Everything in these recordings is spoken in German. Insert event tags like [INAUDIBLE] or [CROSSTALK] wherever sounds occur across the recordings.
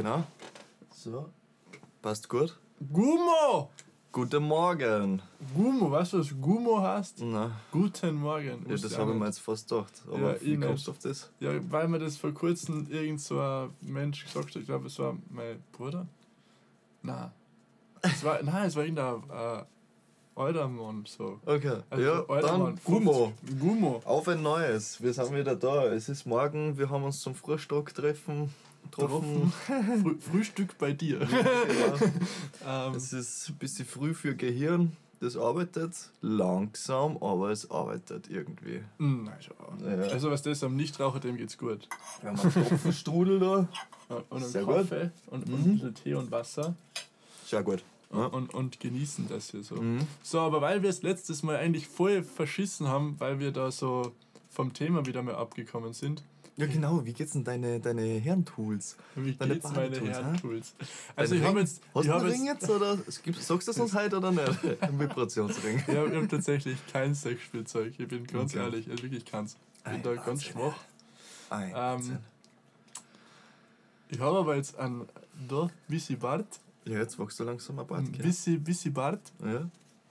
Genau. So. Passt gut. Gummo! Guten Morgen. Gummo, weißt du, was Gummo heißt? Na, Guten Morgen. ja, das ich habe auch ich mir jetzt fast gedacht. Aber Ja, wie ich kommst du auf das? Ja, weil mir das vor kurzem irgend so ein Mensch gesagt hat, ich glaube, es war mein Bruder. Nein. Es war, [LAUGHS] nein, es war irgendein äh, alter Mann. So. Okay. Also ja, dann Gummo. 50. Gummo. Auf ein neues. Wir sind wieder da. Es ist morgen. Wir haben uns zum Frühstück treffen. Getroffen. Frü Frühstück bei dir. [LAUGHS] Ja. ähm, Es ist ein bisschen früh für Gehirn. Das arbeitet langsam, aber es arbeitet irgendwie. schau. Ja. Also, was das am Nichtraucher, dem geht's gut. Wir haben einen Tropfenstrudel da. Und einen Sehr gut. Kaffee und, und Mhm. ein bisschen Tee und Wasser. Sehr gut. Ja. und, und genießen das hier so. Mhm. So, aber weil wir es letztes Mal eigentlich voll verschissen haben, weil wir da so vom Thema wieder mal abgekommen sind. Ja, genau. Wie geht's denn deine, deine Herrentools? Wie Deine geht's meine Herren-Tools? Also Dein ich habe jetzt... Hast du einen jetzt Ring jetzt oder sagst du das uns heute oder nicht? [LAUGHS] Ein Vibrationsring. ja, ich habe tatsächlich kein Sexspielzeug. Ich bin ganz Okay. ehrlich, also wirklich keins. Ich bin Ein da ganz Wahnsinn. schwach. Ein Ähm. Ich habe aber jetzt einen da, Bissi Bart. Ja, jetzt wachst du langsam ein Bart. Bissi Bart.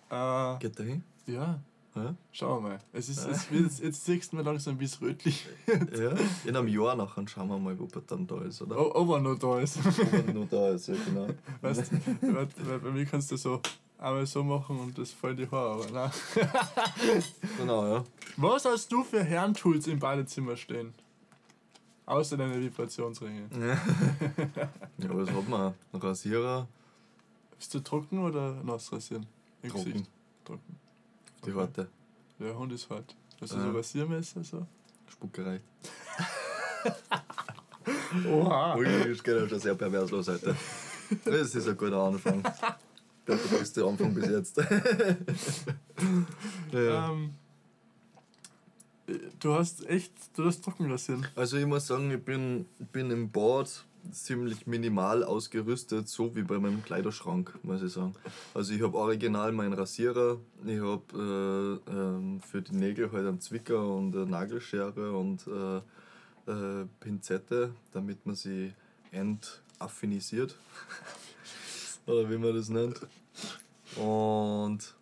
Ja, Äh, geht dahin. ja, Ja. schauen wir mal. Es ist, es wird, jetzt, jetzt siehst du mir langsam, wie es rötlich ja. In einem Jahr nachher schauen wir mal, ob er dann da ist, oder? o- ob er noch da ist. Ob er nur da ist, ja genau. [LAUGHS] Weißt du, bei mir kannst du so einmal so machen und das voll die Haare, aber nein. [LAUGHS] Genau, ja. Was hast du für Herrentools im Badezimmer stehen? Außer deine Vibrationsringe. [LAUGHS] Ja, was hat man? Ein Rasierer, Bist du trocken oder nass rasieren? Im Trocken. Gesicht. Trocken. die Okay. Der Hund ist hart. Hast du so Rasiermesser so? Spucke reicht. [LAUGHS] Oha! Ui, das geht ja schon sehr pervers los heute. Das ist ein guter Anfang. Der beste Anfang bis jetzt. [LAUGHS] ja. Ähm, du hast echt, du hast trocken rasieren. Also ich muss sagen, ich bin, bin im Bad ziemlich minimal ausgerüstet, so wie bei meinem Kleiderschrank, muss ich sagen. Also ich habe original meinen Rasierer, ich habe äh, ähm, für die Nägel halt einen Zwicker und eine Nagelschere und äh, äh, Pinzette, damit man sie entaffinisiert. [LAUGHS] Oder wie man das nennt. Und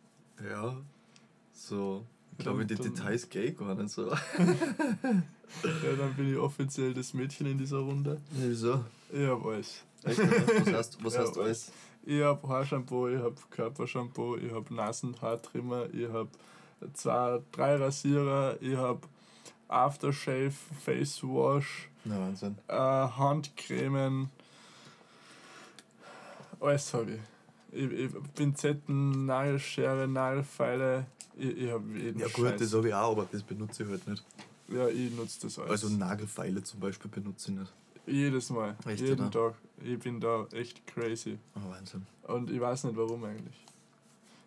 ja, so, ich glaube, die Details gehe ich gar nicht so. [LAUGHS] Ja, dann bin ich offiziell das Mädchen in dieser Runde. Wieso? Ich hab alles. Echt? Was heißt, was Ja, heißt alles? Ich hab Haarshampoo, ich hab Körpershampoo, ich hab Nasenhaartrimmer, ich hab zwei, drei Rasierer, ich hab Aftershave, Face Wash, Na, Wahnsinn. äh, Handcremen. Alles hab ich. ich, ich Pinzetten, Nagelschere, Nagelfeile. Ich, ich hab jeden Ja gut, Scheiß. das habe ich auch, aber das benutze ich halt nicht. Ja, ich nutze das alles. Also Nagelfeile zum Beispiel benutze ich nicht. Jedes Mal. Echt, jeden oder? Tag. Ich bin da echt crazy. Oh, Wahnsinn. Und ich weiß nicht warum eigentlich.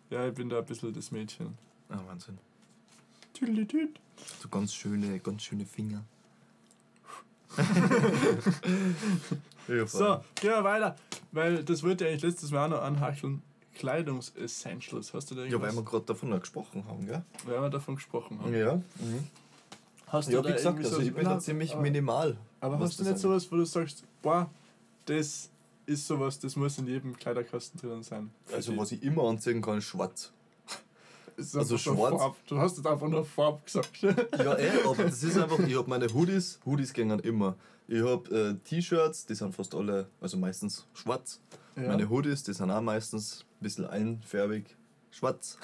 Ja, ich bin da ein bisschen das Mädchen. Oh, Wahnsinn. Tüdelitüt. So ganz schöne, ganz schöne Finger. [LAUGHS] So, gehen wir weiter. Weil das wollte ich eigentlich letztes Mal auch noch anhacheln. Kleidungsessentials. Hast du da Ja, irgendwas? weil wir gerade davon gesprochen haben, gell? weil wir davon gesprochen haben. Ja. Mhm. Hast Ja, da wie gesagt, irgendwie also so- ich bin da ziemlich aber- minimal. Aber hast du nicht sowas, wo du sagst, boah, das ist sowas, das muss in jedem Kleiderkasten drin sein? Also was ich immer anziehen kann, ist schwarz. [LAUGHS] Ist also schwarz? Farb. Du hast jetzt einfach nur Farb gesagt. Ja, eh, aber das ist einfach, ich habe meine Hoodies, Hoodies gehen immer. Ich habe äh, T-Shirts, die sind fast alle, also meistens schwarz. Ja. Meine Hoodies, die sind auch meistens ein bisschen [LAUGHS] einfärbig schwarz.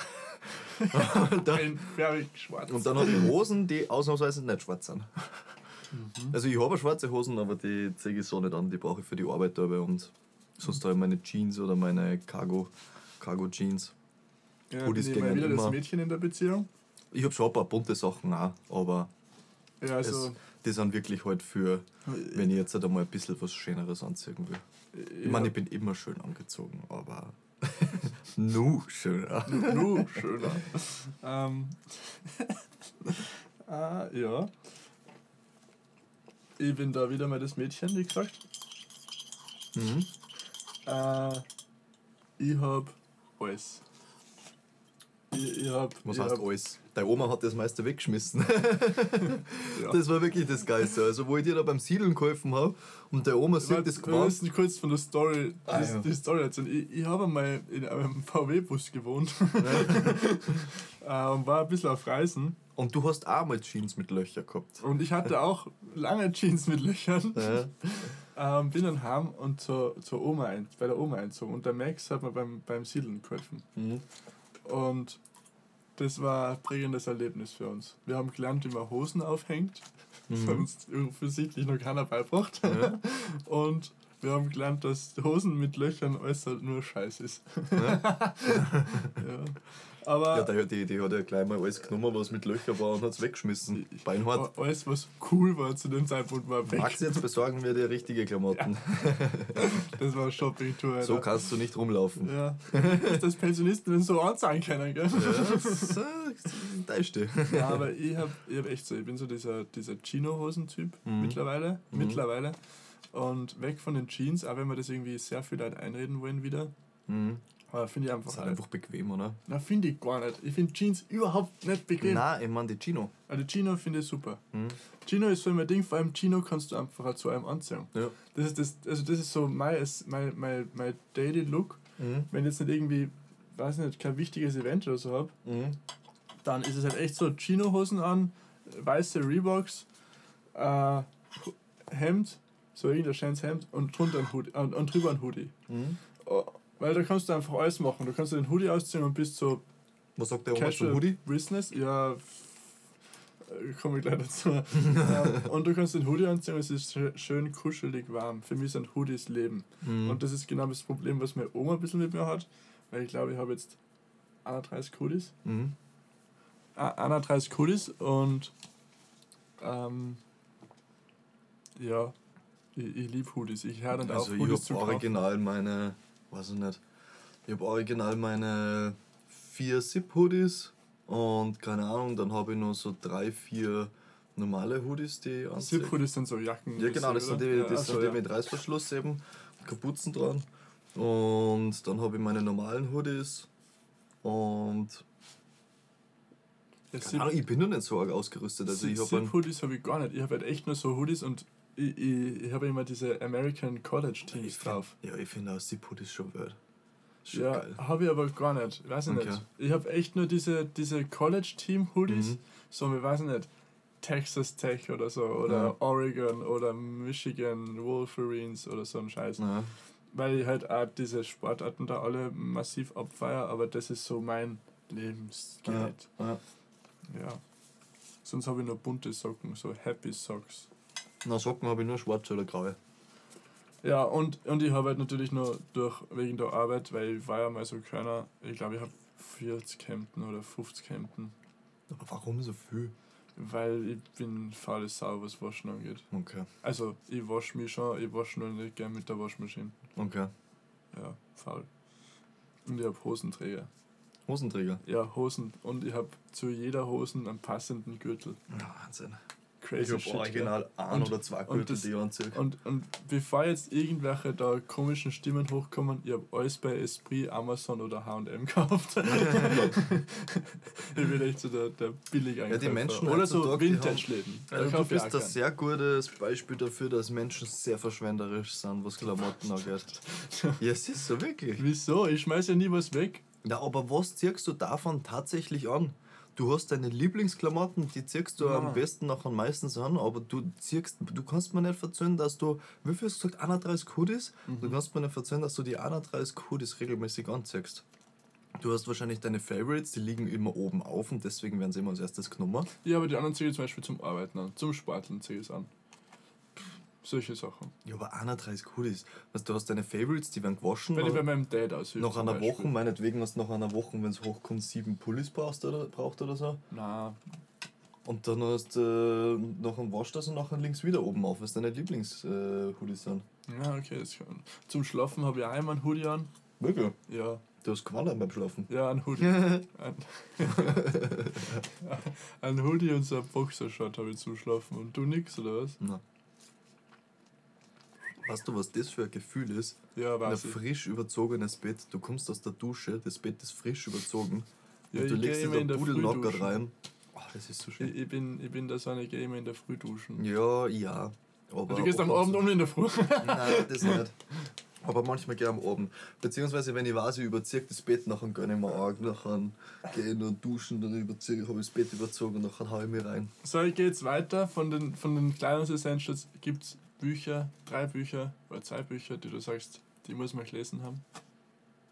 und, dann, Ein färbig schwarz. und dann habe ich Hosen, die ausnahmsweise nicht schwarz sind. Mhm. Also ich habe schwarze Hosen, aber die ziehe ich so nicht an, die brauche ich für die Arbeit dabei und sonst habe ich meine Jeans oder meine Cargo, Cargo Jeans. ja, Hoodies bin ich mal wieder das immer. Mädchen in der Beziehung. Ich habe schon ein paar bunte Sachen auch, aber Ja, also, die sind wirklich halt für, wenn ich jetzt halt einmal ein bisschen was Schöneres anziehen will. Ich meine, ich bin immer schön angezogen, aber [LAUGHS] nu schöner. Nu, schöner. ähm, äh, [LAUGHS] ja. Ich bin da wieder mal das Mädchen, wie gesagt. Mhm. Äh, ich hab alles. Ich, hab, Was ich heißt hab, alles? Deine Oma hat das meiste weggeschmissen. [LAUGHS] Ja. Das war wirklich das Geilste. Also, wo ich dir da beim Siedeln geholfen habe und der Oma sieht das Wir Gewand. müssen kurz von der Story, Ah, die, ja. die Story erzählen. Ich, ich habe einmal in einem [LAUGHS] VW-Bus gewohnt [LAUGHS] äh, und war ein bisschen auf Reisen. Und du hast auch mal Jeans mit Löcher gehabt. Und ich hatte auch lange Jeans mit Löchern. Ähm, bin dann heim und zur, zur Oma ein, bei der Oma einzogen. Und der Max hat mir beim, beim Siedeln geholfen. Mhm. Und das war ein prägendes Erlebnis für uns. Wir haben gelernt, wie man Hosen aufhängt. Mhm. [LAUGHS] uns offensichtlich noch keiner beibracht. Ja. Und wir haben gelernt, dass Hosen mit Löchern alles halt nur Scheiß ist. Ja. [LAUGHS] ja. Aber Ja, der, die, die hat ja gleich mal alles genommen, was mit Löchern war und hat es weggeschmissen. Beinhart. alles, was cool war zu dem Zeitpunkt, war weg. Max, jetzt besorgen wir dir richtige Klamotten. [LAUGHS] Das war Shopping-Tour. So kannst du nicht rumlaufen. Ja. Dass Pensionisten den so anzeigen können, gell? Ja, das äh, täuscht dich. Ja, aber ich hab, ich hab echt so, ich bin so dieser, dieser Chino-Hosen-Typ Mhm. mittlerweile. Mhm. Mittlerweile. Und weg von den Jeans, auch wenn wir das irgendwie sehr viel Leute einreden wollen wieder. Mhm. Aber finde ich Das einfach. ist halt einfach bequem, oder? Na, finde ich gar nicht. Ich finde Jeans überhaupt nicht bequem. Nein, ich meine die Chino. Also Chino finde ich super. Mhm. Chino ist so immer Ding, vor allem Chino kannst du einfach zu einem anziehen. Ja. Das ist das, also das ist so mein, mein, mein, mein Daily Look. Mhm. Wenn ich jetzt nicht irgendwie, weiß nicht, kein wichtiges Event oder so habe, Mhm. dann ist es halt echt so Chino-Hosen an, weiße Reeboks, äh, Hemd, so irgendein schönes Hemd und drunter ein Hoodie, und, und drüber ein Hoodie. Mhm. Oh, weil da kannst du einfach alles machen. Du kannst den Hoodie ausziehen und bist so Was sagt der Oma zum Hoodie? Business. Ja, äh, komme ich gleich dazu. [LAUGHS] ähm, und du kannst den Hoodie anziehen und es ist schö- schön kuschelig warm. Für mich sind Hoodies Leben. Mhm. Und das ist genau das Problem, was meine Oma ein bisschen mit mir hat. Weil ich glaube, ich habe jetzt 31 Hoodies. Mhm. Ah, 31 Hoodies und ähm, ja, ich, ich liebe Hoodies. Ich höre dann Also auf, ich Hoodies zu habe kaufen. original meine, weiß ich nicht, ich habe original meine vier Zip-Hoodies und keine Ahnung, dann habe ich noch so drei, vier normale Hoodies, die ich anziehe. Zip-Hoodies sind so Jacken. Ja genau, das sind die, das Ja, sind die ja. mit Reißverschluss eben, Kapuzen dran. Und dann habe ich meine normalen Hoodies und Ja, Ahnung, ich bin noch nicht so arg ausgerüstet. Also ich habe Zip-Hoodies habe ich gar nicht. Ich habe halt echt nur so Hoodies und ich, ich, ich habe immer diese American College Teams find, drauf. ja, ich finde auch Zip-Hoodies schon wild. Ist Schon Ja, habe ich aber gar nicht. Ich weiß ich Okay. nicht. Ich habe echt nur diese, diese College Team Hoodies. Mhm. So, ich weiß nicht. Texas Tech oder so. Oder Ja. Oregon oder Michigan Wolverines oder so ein Scheiß. Ja. Weil ich halt auch diese Sportarten da alle massiv abfeier, aber das ist so mein Lebensgerät. Ja. Ja. Sonst habe ich nur bunte Socken, so Happy Socks. Na, Socken habe ich nur schwarze oder graue. Ja, und, und ich habe halt natürlich nur durch, wegen der Arbeit, weil ich war ja mal so keiner, ich glaube, ich habe 40 Hemden oder 50 Hemden, Aber warum so viel? weil ich bin faule Sau, was Waschen angeht. Okay, Also, ich wasche mich schon, ich wasche nur nicht gern mit der Waschmaschine. okay. Ja, faul. Und ich habe Hosenträger. Hosenträger. Ja, Hosen. Und ich habe zu jeder Hosen einen passenden Gürtel. Wahnsinn. Ich Crazy habe shit. original ein Und- oder zwei Gürtel, die ich. Und, und bevor jetzt irgendwelche da komischen Stimmen hochkommen, ich habe alles bei Esprit, Amazon oder H&M [LAUGHS] gekauft. ich bin echt so der, der billig Ja, die Menschen Oder so Vintage-Läden. Also du ich bist ein sehr gutes Beispiel dafür, dass Menschen sehr verschwenderisch sind, was Klamotten angeht. [LAUGHS] Ja, es ist so wirklich. Wieso? Ich schmeiß ja nie was weg. Ja, aber was ziehst du davon tatsächlich an? Du hast deine Lieblingsklamotten, die ziehst du Ja. am besten nachher meistens an, aber du ziehst, du kannst mir nicht verzeihen, dass du, wie viel hast du gesagt, 31 Hoodies? Mhm. Du kannst mir nicht verzeihen, dass du die 31 Hoodies regelmäßig anziehst. Du hast wahrscheinlich deine Favorites, die liegen immer oben auf und deswegen werden sie immer als erstes genommen. Ja, aber die anderen ziehe ich zum Beispiel zum Arbeiten an. Zum Sporteln ziehe ich es an. Solche Sachen. Ja, aber 31 Hoodies. Weißt, du hast deine Favorites, die werden gewaschen. Wenn ich bei meinem Dad aushilfe. nach einer Beispiel. Woche, meinetwegen hast du nach einer Woche, wenn es hochkommt, sieben Pullis brauchst oder, braucht oder so. Na, Und dann hast du äh, nach dem Wasch das und nachher links wieder oben auf, was deine Lieblings-Hoodies sind. ja, okay. Das kann. Zum Schlafen habe ich auch immer einen Hoodie an. Wirklich? Ja, Du hast gewonnen beim Schlafen. ja, [LAUGHS] ein Hoodie. [LAUGHS] ein, ein Hoodie und so ein Boxershot habe ich zum Schlafen. Und du nix, oder was? Na. Weißt du, was das für ein Gefühl ist? Ja, Ein weiß ich. frisch überzogenes Bett. Du kommst aus der Dusche, das Bett ist frisch überzogen Ja, und du ich legst geh dir immer in Früh Pudelnockert duschen. rein. Oh, das ist so schön. Ich, ich, bin, ich bin da so eine, gehe immer in der Früh duschen. Ja, ja. Aber du gehst am Abend um in der Früh. [LAUGHS] Nein, das [LAUGHS] nicht. Aber manchmal gehe ich am Abend. Beziehungsweise, wenn ich weiß, ich überziehe das Bett, nachher gönne ich mir arg, nachher gehe ich nur duschen, dann überziehe habe ich das Bett überzogen und nachher haue ich mich rein. So, ich gehe jetzt weiter. Von den, von den Kleidungsessentials gibt es Bücher, drei Bücher oder zwei Bücher, die du sagst, die muss man gelesen haben.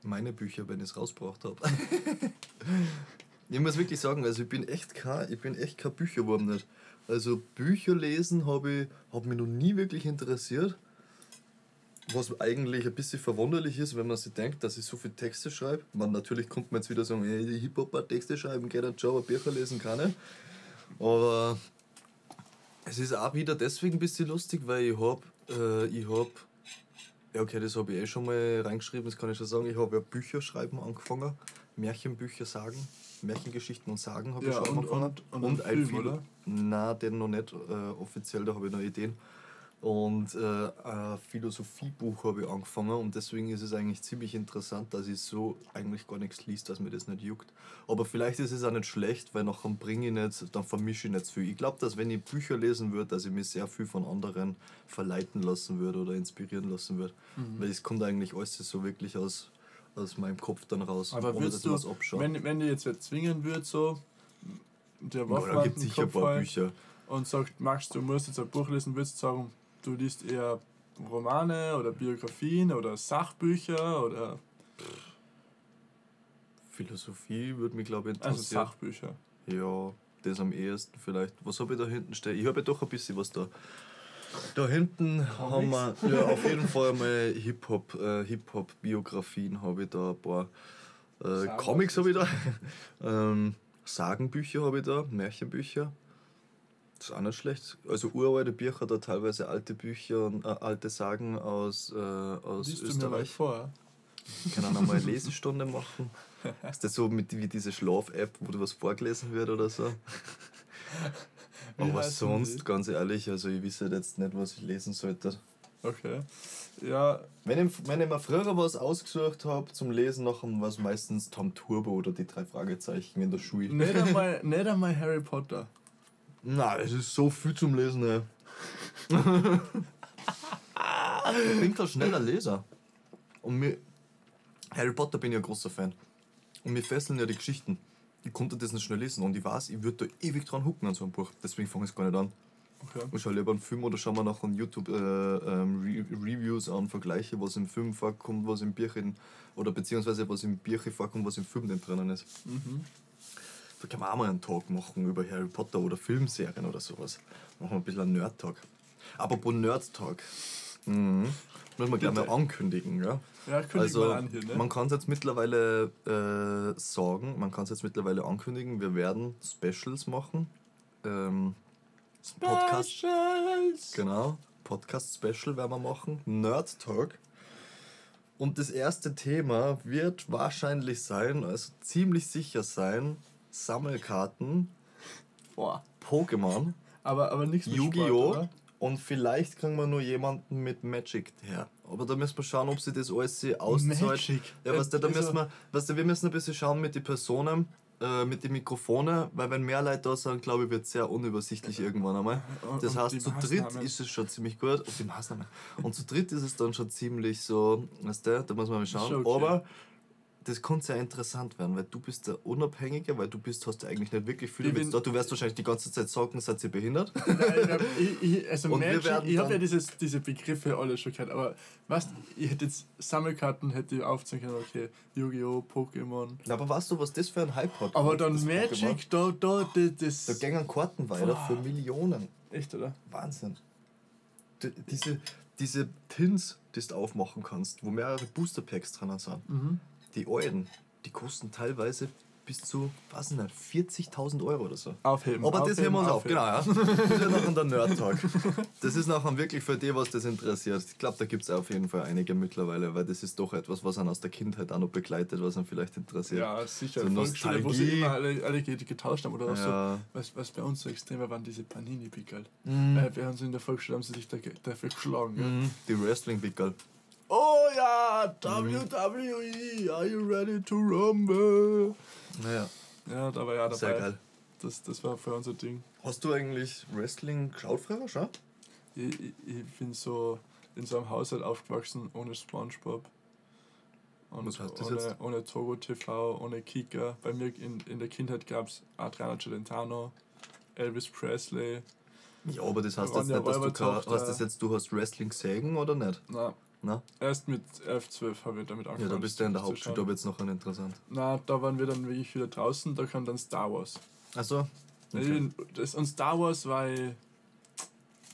Meine Bücher, wenn ich es rausgebracht habe. [LAUGHS] ich muss wirklich sagen, also ich bin echt kein, ich bin echt kein Bücherwurm nicht. Also Bücher lesen habe ich hab mich noch nie wirklich interessiert. Was eigentlich ein bisschen verwunderlich ist, wenn man sich denkt, dass ich so viele Texte schreibe. Man, natürlich kommt man jetzt wieder sagen, ey, die Hip-Hopper Texte schreiben, geht ein Job, Bücher lesen kann ich. Aber es ist auch wieder deswegen ein bisschen lustig, weil ich habe, äh, ich habe, ja okay, das habe ich eh schon mal reingeschrieben, das kann ich schon sagen, ich habe ja Bücher schreiben angefangen, Märchenbücher sagen, Märchengeschichten und Sagen habe ich Ja, schon und- angefangen. und- und einen Film, Philo- oder? Nein, den noch nicht äh, offiziell, da habe ich noch Ideen. Und äh, ein Philosophiebuch habe ich angefangen und deswegen ist es eigentlich ziemlich interessant, dass ich so eigentlich gar nichts liest, dass mir das nicht juckt. Aber vielleicht ist es auch nicht schlecht, weil nachher bringe ich nicht, dann vermische ich nicht viel. Ich glaube, dass wenn ich Bücher lesen würde, dass ich mich sehr viel von anderen verleiten lassen würde oder inspirieren lassen würde. Mhm. Weil es kommt eigentlich alles so wirklich aus, aus meinem Kopf dann raus. Aber ohne würdest dass du, was abschaue. wenn, wenn dir jetzt zwingen würde, so, der Ja, Waffe da gibt sicher ein paar Bücher. und sagt, Max, du musst jetzt ein Buch lesen, würdest du sagen, du liest eher Romane oder Biografien oder Sachbücher oder Philosophie würde mich, glaube ich, also interessieren. Sachbücher. Ja, das am ehesten vielleicht. Was habe ich da hinten stehen? Ich habe ja doch ein bisschen was da. Da hinten haben wir ja, auf jeden Fall mal Hip-Hop, äh, Hip-Hop-Biografien habe ich da, ein paar äh, Comics habe ich da, [LAUGHS] ähm, Sagenbücher habe ich da, Märchenbücher. Ist auch nicht schlecht. Also uralte Bücher, da teilweise alte Bücher und äh, alte Sagen aus, äh, aus Liest du mir Österreich. vor? Ich kann auch noch mal eine Lesestunde machen. [LAUGHS] Ist das so mit, wie diese Schlaf-App, wo du was vorgelesen wird oder so? [LAUGHS] Aber sonst, die? ganz ehrlich, also ich wisse jetzt nicht, was ich lesen sollte. Okay. Ja, Wenn ich, wenn ich mir früher was ausgesucht habe zum Lesen, nachher war es meistens Tom Turbo oder die drei Fragezeichen in der Schule. nicht einmal, [LAUGHS] nicht einmal Harry Potter. Nein, es ist so viel zum Lesen, ey. [LAUGHS] ich bin kein schneller Leser. Und mir, Harry Potter bin ich ein großer Fan. Und mir fesseln ja die Geschichten. Ich konnte das nicht schnell lesen und ich weiß, ich würde da ewig dran hucken an so einem Buch. Deswegen fange ich es gar nicht an. Okay. Ich schaue lieber einen Film oder schaue mir nachher on YouTube äh, ähm, Re Reviews an, vergleiche, was im Film vorkommt, was im Bierchen, oder beziehungsweise was im Bierchen vorkommt, was im Film denn drinnen ist. Mhm. Da kann man auch mal einen Talk machen über Harry Potter oder Filmserien oder sowas. Machen wir ein bisschen einen Nerd-Talk. Apropos Nerd-Talk. Mhm. Müssen wir gleich mal ankündigen, ja? Ja, kündig Also, mal an hier, ne? man kann es jetzt mittlerweile äh, sagen, man kann es jetzt mittlerweile ankündigen, wir werden Specials machen. Ähm, Podcast, Specials. genau, Podcast-Special werden wir machen. Nerd Talk. Und das erste Thema wird wahrscheinlich sein, also ziemlich sicher sein, Sammelkarten, Boah. Pokémon, Aber, aber nichts mit Yu-Gi-Oh! Und vielleicht kriegen wir nur jemanden mit Magic her. Aber da müssen wir schauen, ob sie das alles auszahlt. Magic? Ja, weißt du, da Also- müssen wir, weißt du, wir müssen ein bisschen schauen mit den Personen, äh, mit den Mikrofonen, weil wenn mehr Leute da sind, glaube ich, wird es sehr unübersichtlich irgendwann einmal. Und- Das und heißt, zu dritt ist es schon ziemlich gut. Und die Maßnahmen. Und zu dritt ist es dann schon ziemlich so, weißt du, da muss man mal schauen. Okay. Aber das kann sehr interessant werden, weil du bist der Unabhängige, weil du bist, hast ja eigentlich nicht wirklich viel mit. Du wirst wahrscheinlich die ganze Zeit sagen, seid ihr behindert? [LAUGHS] Nein, ich ich, also Magic, ich habe ja dieses, diese Begriffe alle schon gehört, aber was, ich hätte jetzt Sammelkarten hätte ich aufzeigen können, okay, Yu-Gi-Oh!, Pokémon. Na, aber weißt du, was das für ein Hype hat? Aber dann? Magic, da, da, das, das Da gängen Karten weiter für Millionen. echt, oder? Wahnsinn. D diese, diese Tins, die du aufmachen kannst, wo mehrere Booster Packs dran sind, Mhm. Die alten, die kosten teilweise bis zu, ich nicht, 40.000 Euro oder so. Aufheben. Aber das aufheben, heben wir uns auf, aufheben. genau, ja. Das ist ja nachher der Nerd-Talk. Das ist nachher wirklich für die, was das interessiert. Ich glaube, da gibt es auf jeden Fall einige mittlerweile, weil das ist doch etwas, was einen aus der Kindheit auch noch begleitet, was einen vielleicht interessiert. Ja, sicher. So Volksschule, wo sie Nostalgie. immer alle, alle ge- getauscht haben. Oder auch Ja. so, was, was bei uns so extrem war, waren diese Panini-Pickel. Mhm. Äh, bei uns in der Volksschule haben sie sich dafür geschlagen. Mhm. Die Wrestling-Pickel. Oh ja, WWE, are you ready to rumble? Naja. Ja, da war ja dabei. Sehr geil. Das, das war für unser Ding. Hast du eigentlich Wrestling geschaut früher schon? Ich, ich, ich bin so in so einem Haushalt aufgewachsen ohne Spongebob. Und Was heißt das ohne, jetzt? ohne Togo TV, ohne Kika. Bei mir in, in der Kindheit gab es Adriano Celentano, Elvis Presley. Ja, aber das heißt jetzt nicht, dass du, heißt das jetzt, du hast Wrestling gesehen oder nicht? Na, Na? erst mit 11, 12 habe ich damit Ja, angefangen. da bist du ja in der Hauptschule, da wird es noch interessant. Na, da waren wir dann wirklich wieder draußen, da kam dann Star Wars. Achso. Okay. Das, und Star Wars war ich,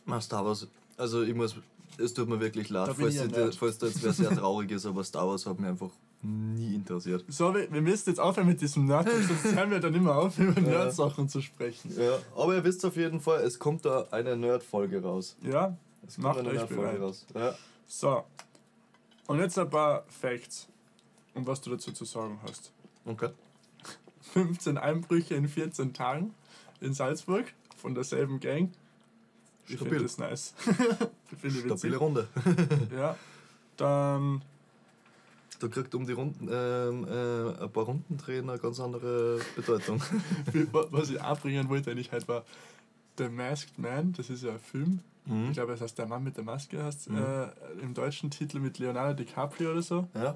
Na, Star Wars, also ich muss, es tut mir wirklich leid, falls, ich, Nerd. falls da jetzt wer sehr [LAUGHS] traurig ist, aber Star Wars hat mich einfach nie interessiert. So, wir, wir müssen jetzt aufhören mit diesem Nerd, sonst [LAUGHS] hören wir dann immer auf, über Ja. Nerd-Sachen zu sprechen. Ja, aber ihr wisst auf jeden Fall, es kommt da eine Nerd-Folge raus. Ja? Es kommt Macht eine euch Nerd-Folge raus. Ja. So. Und jetzt ein paar Facts. Und was du dazu zu sagen hast. Okay. [LAUGHS] 15 Einbrüche in 14 Tagen in Salzburg von derselben Gang. Ich finde das nice. [LAUGHS] ich finde Stabile witzig. Runde. [LAUGHS] Ja. Dann Da kriegt um die Runden, ähm, äh, ein paar Rundendrehen eine ganz andere Bedeutung. was ich anbringen wollte, eigentlich halt war The Masked Man, das ist ja ein Film. Mhm. Ich glaube, es heißt Der Mann mit der Maske, heißt Mhm. äh, im deutschen Titel mit Leonardo DiCaprio oder so. Ja.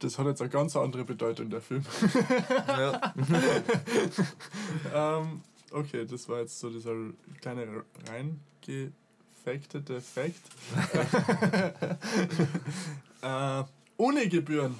Das hat jetzt eine ganz andere Bedeutung, der Film. ja. [LAUGHS] ähm, okay, das war jetzt so dieser kleine reingefactete Fact. [LAUGHS] äh, Uni-Gebühren.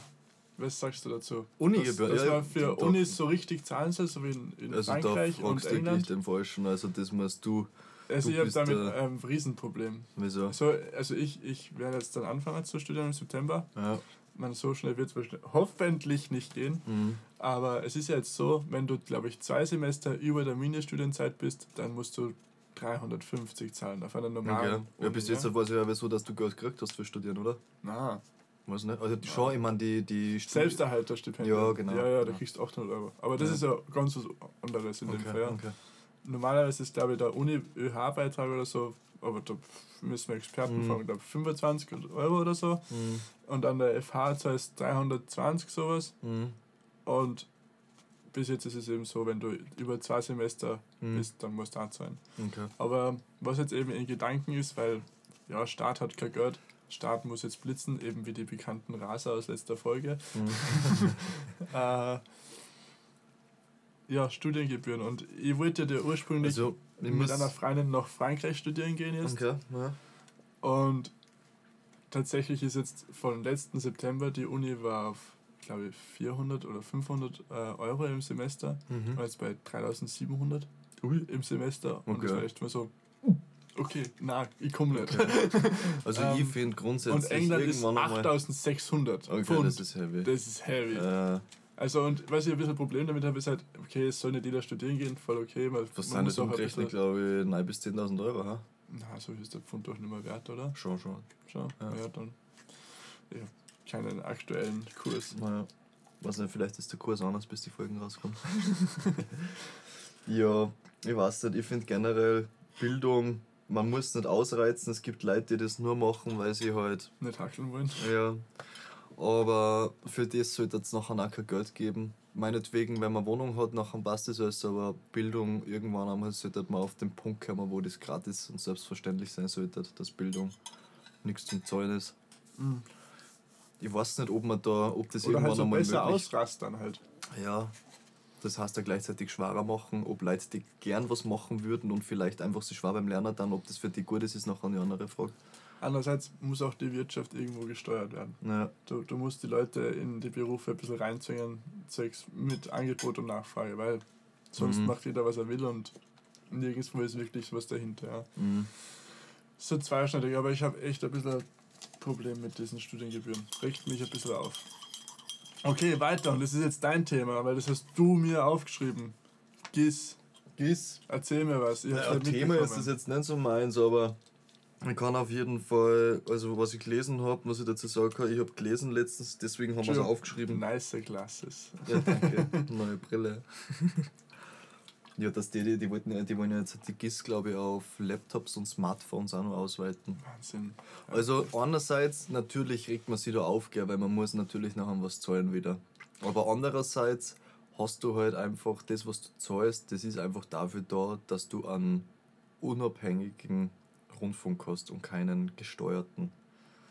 Was sagst du dazu? Uni-Gebühren, Das, das ja, war für Unis so richtig zahlen soll, so wie in, in Also da Frankreich und fragst du England. den Falschen, also das musst du, Also du ich habe damit äh, ein Riesenproblem. wieso? So, also ich, ich werde jetzt dann anfangen zu studieren im September. Ja. Man, so schnell wird es hoffentlich nicht gehen. Mhm. Aber es ist ja jetzt so, wenn du, glaube ich, zwei Semester über der Mindeststudienzeit bist, dann musst du 350 zahlen auf einer normalen Okay. Ja, bis jetzt war es ja so, dass du Geld gekriegt hast für Studieren, oder? Na, Weiß nicht. Also die schon, ich meine, die, die Studi- Selbsterhalterstipendium. Ja, genau. Ja, ja, da Ja. kriegst du 800 Euro. Aber das Ja. ist ja ganz was anderes in dem Okay, Fall. Ja. okay. Normalerweise ist, glaube ich, der Uni-ÖH-Beitrag oder so, aber da müssen wir Experten Mhm. fragen, glaube 25 Euro oder so. Mhm. Und dann der FH zahlst 320 sowas. Mhm. Und bis jetzt ist es eben so, wenn du über zwei Semester Mhm. bist, dann musst du auch zahlen. Okay. Aber was jetzt eben in Gedanken ist, weil ja, Staat hat kein Geld, Staat muss jetzt blitzen, eben wie die bekannten Raser aus letzter Folge. Mhm. [LAUGHS] Äh, ja, Studiengebühren. Und ich wollte ja ursprünglich Also, mit einer Freundin nach Frankreich studieren gehen jetzt. Okay, ja. Und tatsächlich ist jetzt von letzten September die Uni war auf, glaube ich, 400 oder 500 äh, Euro im Semester. Mhm. War jetzt bei 3700 Ui. im Semester. Und das Okay. war echt mal so, okay, na, ich komme nicht. [LAUGHS] Also Ähm, ich finde grundsätzlich Und England ist irgendwann einmal. 8600 Okay, Pfund. das ist heavy. Das ist heavy. äh, Also, und was ich ein bisschen Problem damit habe, ist halt, okay, es soll nicht jeder studieren gehen, voll okay. Man, was man sind muss das auch ein umgerechnet, glaube ich, 9 bis 10.000 Euro, ha? Na, so ist der Pfund doch nicht mehr wert, oder? Schon, schon. Schon. Ja. Ja, dann. Ich habe keinen aktuellen Kurs. Naja. Weiß nicht, vielleicht ist der Kurs anders, bis die Folgen rauskommen. [LAUGHS] ja, ich weiß nicht, ich finde generell Bildung, man muss nicht ausreizen. Es gibt Leute, die das nur machen, weil sie halt Nicht hackeln wollen. Ja, aber für das sollte es nachher auch kein Geld geben. Meinetwegen, wenn man Wohnung hat, nachher passt das alles, aber Bildung irgendwann einmal sollte man auf den Punkt kommen, wo das gratis und selbstverständlich sein sollte, dass Bildung nichts zum Zahlen ist. Mhm. Ich weiß nicht, ob man da, ob das Oder irgendwann halt so einmal besser möglich ausrastern halt. Ja, das heißt ja gleichzeitig schwerer machen, ob Leute, die gern was machen würden und vielleicht einfach so schwer beim Lernen dann, ob das für die gut ist, ist nachher eine andere Frage. Andererseits muss auch die Wirtschaft irgendwo gesteuert werden. Ja, Du, du musst die Leute in die Berufe ein bisschen reinzwingen, zwecks mit Angebot und Nachfrage, weil sonst Mhm. macht jeder, was er will und nirgendwo ist wirklich was dahinter. Ja. mhm. So zweischneidig, aber ich habe echt ein bisschen ein Problem mit diesen Studiengebühren. Regt mich ein bisschen auf. Okay, weiter. Und das ist jetzt dein Thema, weil das hast du mir aufgeschrieben. Gis, Gis, erzähl mir was. Ich Ja, Thema ist das jetzt nicht so meins, aber ich kann auf jeden Fall, also was ich gelesen habe, was ich dazu sagen kann, ich habe gelesen letztens, deswegen haben wir es aufgeschrieben. Nice Glasses. Ja, danke. [LAUGHS] Neue Brille. [LAUGHS] Ja, dass die, die, die, wollten, ja- die wollen ja jetzt die GIS, glaube ich, auf Laptops und Smartphones auch noch ausweiten. Wahnsinn. Also einerseits, natürlich regt man sich da auf, gell, weil man muss natürlich nachher was zahlen wieder. Aber andererseits hast du halt einfach das, was du zahlst, das ist einfach dafür da, dass du einen unabhängigen Rundfunk hast und keinen gesteuerten.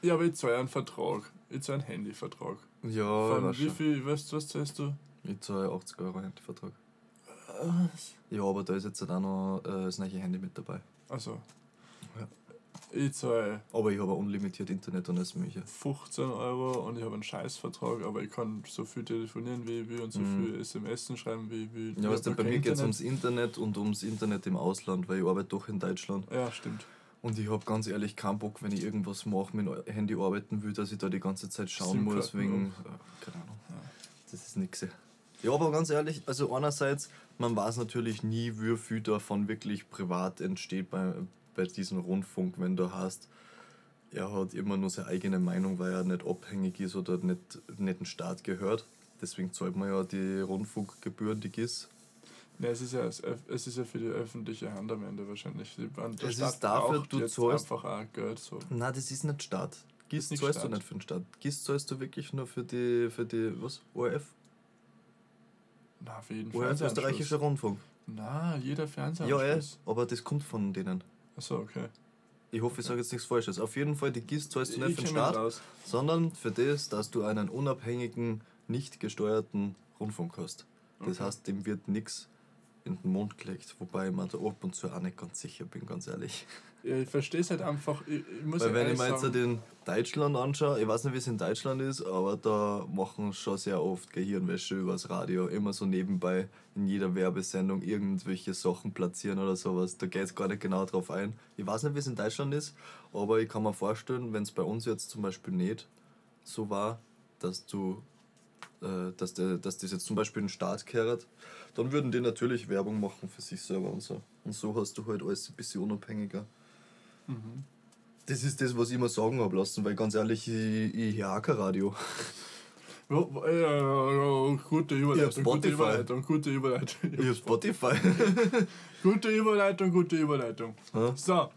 Ja, aber ich zahle einen Vertrag. Ich zahle einen Handyvertrag. Ja, Von weiß wie viel, weißt du, was zahlst du? Ich zahle 80 Euro Handyvertrag. Was? Ja, aber da ist jetzt halt auch noch äh, das neue Handy mit dabei. Also. Ja. Ich zahle Aber ich habe ein unlimitiert Internet und alles mögliche. 15 Euro und ich habe einen Scheißvertrag, aber ich kann so viel telefonieren wie ich will und so Mhm. viel SMS schreiben wie ich will. Ja, weißt du, bei mir geht es ums Internet und ums Internet im Ausland, weil ich arbeite doch in Deutschland. Ja, stimmt. Und ich habe ganz ehrlich keinen Bock, wenn ich irgendwas mache, mit dem Handy arbeiten will, dass ich da die ganze Zeit schauen muss, wegen. Äh, keine Ahnung. Ja. Das ist nix. Ja, aber ganz ehrlich, also einerseits, man weiß natürlich nie, wie viel davon wirklich privat entsteht bei, bei diesem Rundfunk, wenn du hast, er hat immer nur seine eigene Meinung, weil er nicht abhängig ist oder nicht, nicht dem Staat gehört. Deswegen zahlt man ja die Rundfunkgebühren, die GIS. Ne, es ist ja es ist ja für die öffentliche Hand am Ende wahrscheinlich. Der Es ist dafür, du zahlst- einfach auch Geld so. Nein, das ist nicht Staat. GIS nicht zahlst Staat. du nicht für den Staat. GIS zahlst du wirklich nur für die, für die was? ORF? Na, für jeden ORF österreichischer. Rundfunk. Na, jeder Ja, eh, Fernsehanschluss. aber das kommt von denen. Achso, okay. Ich hoffe, ich sage jetzt nichts Falsches. Auf jeden Fall, die GIS zahlst du nicht Ich für den Staat, sondern für das, dass du einen unabhängigen, nicht gesteuerten Rundfunk hast. Das Okay. heißt, dem wird nichts in den Mund gelegt, wobei ich mir da ab und zu auch nicht ganz sicher bin, ganz ehrlich. Ja, ich verstehe es halt einfach. Ich, ich muss Weil ja wenn ich mir jetzt den Deutschland anschaue, ich weiß nicht, wie es in Deutschland ist, aber da machen schon sehr oft Gehirnwäsche übers Radio. Immer so nebenbei in jeder Werbesendung irgendwelche Sachen platzieren oder sowas. Da geht es gar nicht genau drauf ein. Ich weiß nicht, wie es in Deutschland ist, aber ich kann mir vorstellen, wenn es bei uns jetzt zum Beispiel nicht so war, dass du dass, der, dass das jetzt zum Beispiel in den Staat gehört, dann würden die natürlich Werbung machen für sich selber und so. Und so hast du halt alles ein bisschen unabhängiger. Mhm. Das ist das, was ich immer sagen habe lassen, weil ganz ehrlich, ich, ich höre kein Radio. Wo- wo- ja, ja, ja, gute Überleitung, gute. Überleitung, gute Überleitung. Ich habe Spotify. [LAUGHS] Gute Überleitung, gute Überleitung. Ja. So,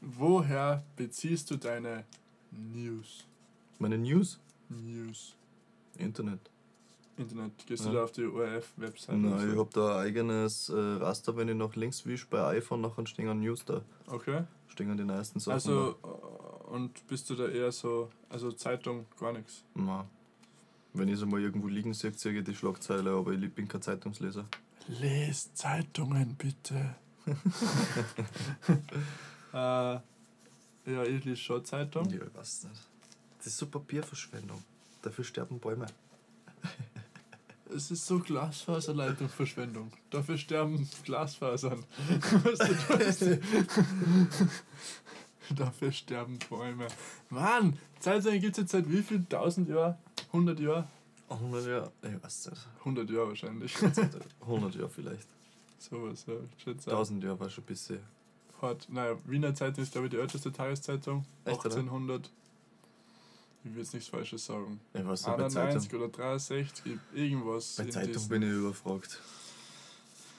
woher beziehst du deine News? Meine News? News. Internet. Internet. Gehst Ja. du da auf die ORF-Website? Nein, ich habe da ein eigenes äh, Raster, wenn ich nach links wisch bei iPhone, nachher stehen News da. Okay. Stehen die neuesten Sachen Also, äh, und bist du da eher so, also Zeitung, gar nichts? da. Nein. Wenn ich es einmal irgendwo liegen sehe, sehe ich die Schlagzeile, aber ich bin kein Zeitungsleser. Lest Zeitungen bitte. [LAUGHS] äh, ja, ich lese schon Zeitung. Ja, ich weiß nicht. Das ist so Papierverschwendung. Dafür sterben Bäume. [LAUGHS] Es ist so Glasfaserleitungsverschwendung. Dafür sterben Glasfasern. [LAUGHS] Weißt du, das? [LAUGHS] Dafür sterben Bäume. Mann, Zeitung gibt es jetzt seit wie viel? 1000 Jahren? 100 Jahre? 100 Jahre? Ich weiß nicht. 100 Jahre wahrscheinlich. [LAUGHS] 100 Jahre vielleicht. Sowas, ja. Ich schätze auch. 1000 Jahre war schon ein bisschen. Hart. Naja, Wiener Zeitung ist, glaube ich, die älteste Tageszeitung. Echt, oder? 1800. Ich will jetzt nichts Falsches sagen. Weiß nicht, bei 91 Zeitung, oder 63, irgendwas. bei Zeitung bin ich überfragt.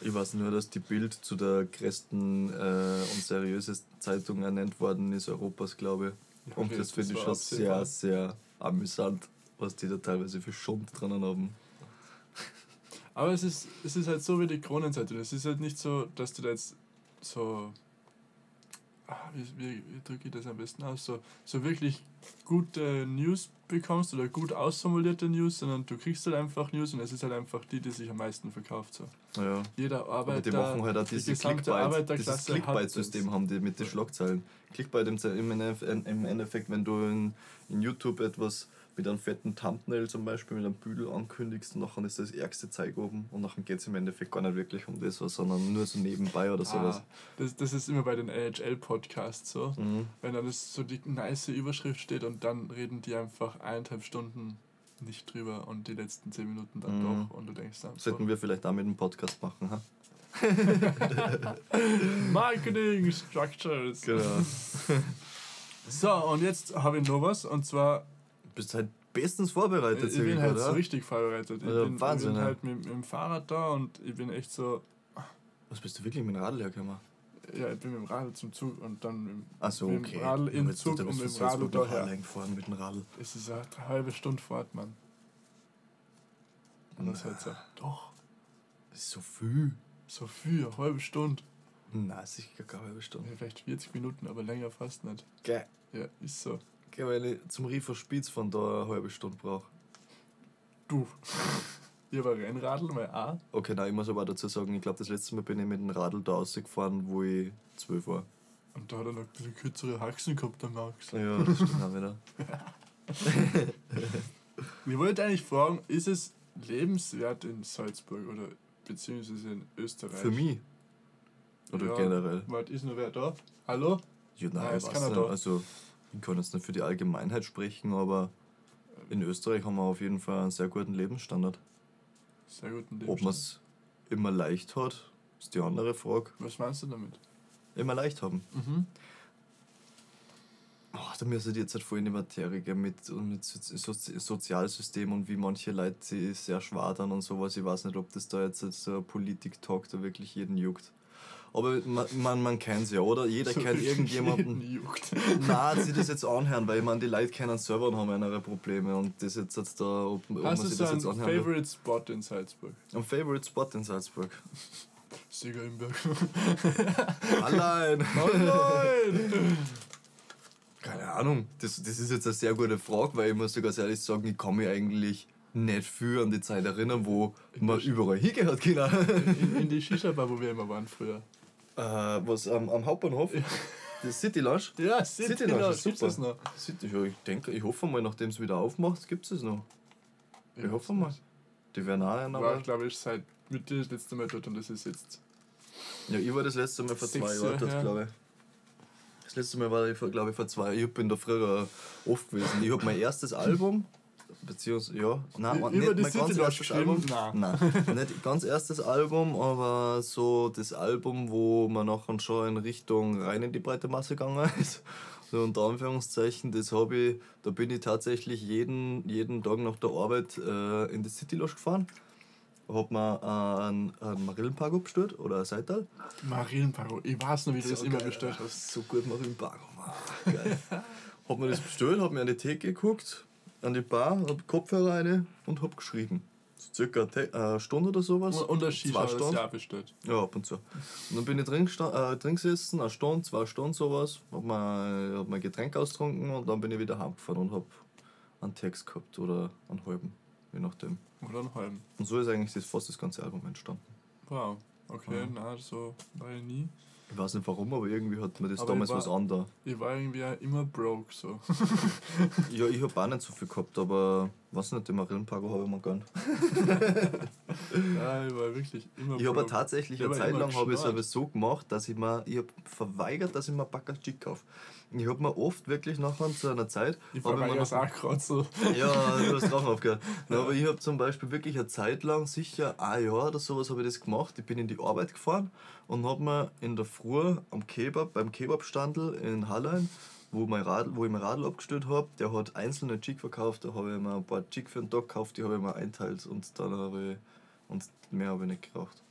Ich weiß nur, dass die Bild zu der größten äh, und seriösesten Zeitung ernannt worden ist Europas, glaube ich. Ja, Und okay, das finde ich schon absehbar. sehr, sehr amüsant, was die da teilweise für Schund drinnen haben. Aber es ist, es ist halt so wie die Kronenzeitung. Es ist halt nicht so, dass du da jetzt so. Wie, wie, wie drücke ich das am besten aus? So, so wirklich gute News bekommst oder gut ausformulierte News, sondern du kriegst halt einfach News und es ist halt einfach die, die sich am meisten verkauft. So. Ja. Jeder Arbeiter. die machen halt auch die diese gesamte Clickbait, dieses Clickbait-System haben die mit den Schlagzeilen. Clickbait im, im Endeffekt, wenn du in, in YouTube etwas mit einem fetten Thumbnail zum Beispiel, mit einem Büdel ankündigst, und nachher ist das ärgste Zeug oben und nachher geht es im Endeffekt gar nicht wirklich um das, was, sondern nur so nebenbei oder sowas. Ah, das, das ist immer bei den AHL-Podcasts so. Mhm. Wenn dann das so die nice Überschrift steht und dann reden die einfach eineinhalb Stunden nicht drüber und die letzten zehn Minuten dann Mhm. doch und du denkst dann Sollten wir vielleicht damit einen Podcast machen, ha? [LAUGHS] Marketing Structures. Genau. [LAUGHS] So, und jetzt habe ich noch was und zwar, bist halt bestens vorbereitet, ich bin halt oder? so richtig vorbereitet. Ich Ja, bin, Wahnsinn, ich bin ja. halt mit, mit dem Fahrrad da und ich bin echt so, Was bist du wirklich mit dem Radl hergekommen? ja, ich bin mit dem Radl zum Zug und dann mit, Achso, mit okay. dem Radl Ja, im jetzt- Zug und mit dem so Radl mit daher. Gefahren mit dem Radl. Es ist eine halbe Stunde Fahrt, Mann. Und das halt so, doch. Das ist so viel. So viel, eine halbe Stunde. Nein, sicher keine halbe Stunde. Ja, vielleicht 40 Minuten, aber länger fast nicht. Geil. Ja, ist so. Geil, wenn ich zum Riefer Spitz von da eine halbe Stunde brauche. Du. [LAUGHS] Ich habe ein Rennradl mal auch. Okay, nein, ich muss aber dazu sagen, ich glaube, das letzte Mal bin ich mit dem Radl da rausgefahren, wo ich zwölf war. Und da hat er noch ein bisschen kürzere Haxen gehabt, der Max. Ja, das stimmt auch wieder. [LAUGHS] Ich wollte eigentlich fragen, ist es lebenswert in Salzburg oder beziehungsweise in Österreich? Für mich. Oder Ja. generell. Warte, ist noch wer da? Hallo? Ja, nein, Nein, ist was keiner da. Also, ich kann jetzt nicht für die Allgemeinheit sprechen, aber in Österreich haben wir auf jeden Fall einen sehr guten Lebensstandard. Sehr guten Ob man es immer leicht hat, ist die andere Frage. Was meinst du damit? Immer leicht haben. Mhm. Oh, da müsste ich jetzt halt voll in die Materie gehen mit, mit so so Sozialsystem und wie manche Leute sich sehr schwadern und sowas. Ich weiß nicht, ob das da jetzt, ein Politik-Talk da wirklich jeden juckt. Aber man, man, man kennt es ja, oder? Jeder So kennt irgendjemanden. [LAUGHS] Juckt. [LAUGHS] Nein, sie das jetzt anhören, weil ich meine, die Leute kennen selber und haben ihre Probleme und das jetzt, jetzt da, ob, ob man sich das jetzt anhören will. Favorite Spot in Salzburg? Ein Favorite Spot in Salzburg. Sieger im Berg. [LAUGHS] Allein! Nein! Keine Ahnung. Das, das ist jetzt eine sehr gute Frage, weil ich muss dir ganz ehrlich sagen, ich kann mich eigentlich nicht viel an die Zeit erinnern, wo man überall hingehört, genau. In, in die Shisha-Bar, wo wir immer waren früher. Äh, was am, am Hauptbahnhof? Das City Lounge? Ja, City City ist gibt's super. das noch? City, ja, ich denke, ich hoffe mal, nachdem es wieder aufmacht, gibt es es noch. Ich hoffe mal. Die werden auch einen, War, ich glaube ich, seit Mitte das letzte Mal dort und das ist jetzt. Ja, ich war das letzte Mal vor zwei Jahre Jahren dort, her. glaube ich. Das letzte Mal war ich, glaube ich, vor zwei Jahren. Ich bin da früher oft gewesen. Ich habe mein erstes Album, beziehungsweise, ja, nein, Über nicht mein City ganz erstes Album. geschrieben? Nein, [LAUGHS] nicht ganz erstes Album, aber so das Album, wo man nachher schon in Richtung rein in die breite Masse gegangen [LAUGHS] ist. So unter Anführungszeichen, das habe ich, da bin ich tatsächlich jeden, jeden Tag nach der Arbeit äh, in die City Lounge gefahren. Hab mir äh, einen, einen bestellt oder ein Seital. Marienparo. Ich weiß noch, wie du das So immer geil. bestellt hast. So gut Marillenpago. Ah, Geil. [LAUGHS] hab mir das bestellt, hab mir an die Theke geguckt, an die Bar, hab Kopfhörer rein und hab geschrieben. So circa eine eine Stunde oder sowas. Und der Shisha Zwei Stunden. ja bestellt. Ja, ab und zu. Und dann bin ich drin, äh, drin gesessen, eine Stunde, zwei Stunden sowas, hab mein, hab mein Getränk ausgetrunken und dann bin ich wieder heimgefahren und hab einen Text gehabt oder einen halben, je nachdem. Oder einen halben. Und so ist eigentlich das, fast das ganze Album entstanden. Wow. Okay, Ja. na, so war ich nie. Ich weiß nicht warum, aber irgendwie hat mir das Aber damals war- was an Ich war irgendwie auch immer broke so. [LAUGHS] Ja, ich hab auch nicht so viel gehabt, aber was nicht, den Marillenpago habe ich mir gönnt. [LAUGHS] ich war wirklich immer Ich habe tatsächlich Ich eine Zeit lang habe ich es so gemacht, dass ich mir, ich hab verweigert, dass ich mir Backer Chick kaufe. Ich habe mir oft wirklich nachher zu einer Zeit, Ich hab war mir das auch gerade so. ja, du hast drauf aufgehört. [LAUGHS] Ja, aber ich habe zum Beispiel wirklich eine Zeit lang, sicher ein Jahr oder sowas, habe ich das gemacht. Ich bin in die Arbeit gefahren und habe mir in der Früh am Kebab, beim Kebabstandel in Hallein, wo, mein Radl, wo ich mein Radl abgestellt habe, der hat einzelne Chick verkauft, da habe ich mir ein paar Chick für den Tag gekauft, die habe ich mir einteilt und dann habe ich, und mehr habe ich nicht geraucht.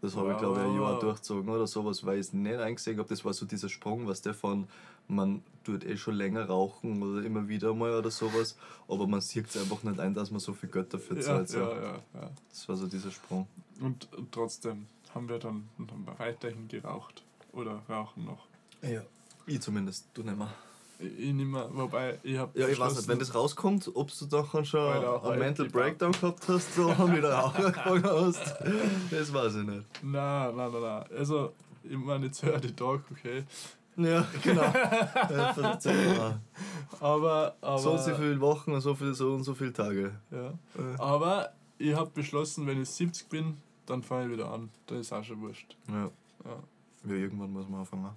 Das habe ich glaube ich ein Jahr Wow. durchgezogen oder sowas, weil ich es nicht eingesehen habe. Das war so dieser Sprung, was der von, man tut eh schon länger rauchen oder immer wieder mal oder sowas, aber man sieht es einfach nicht ein, dass man so viel Geld dafür Ja, zahlt. so. ja, ja, ja. Das war so dieser Sprung. Und, und trotzdem haben wir dann, dann weiterhin geraucht. Oder rauchen noch. Ja. Ich zumindest, du nicht mehr. Ich, ich nicht mehr, wobei ich habe. Ja, ich weiß nicht, wenn das rauskommt, ob du dann schon auch einen Mental Breakdown gehabt hast so, und wieder [LAUGHS] angefangen hast, das weiß ich nicht. Nein, nein, nein, nein. Also, ich meine, jetzt höre die Tag, okay. Ja, genau. [LAUGHS] Aber, aber. so und so viele Wochen und so, viel, so und so viele Tage. Ja. Äh. Aber ich habe beschlossen, wenn ich 70 bin, dann fange ich wieder an. Dann ist auch schon wurscht. Ja. Ja. ja, irgendwann muss man anfangen.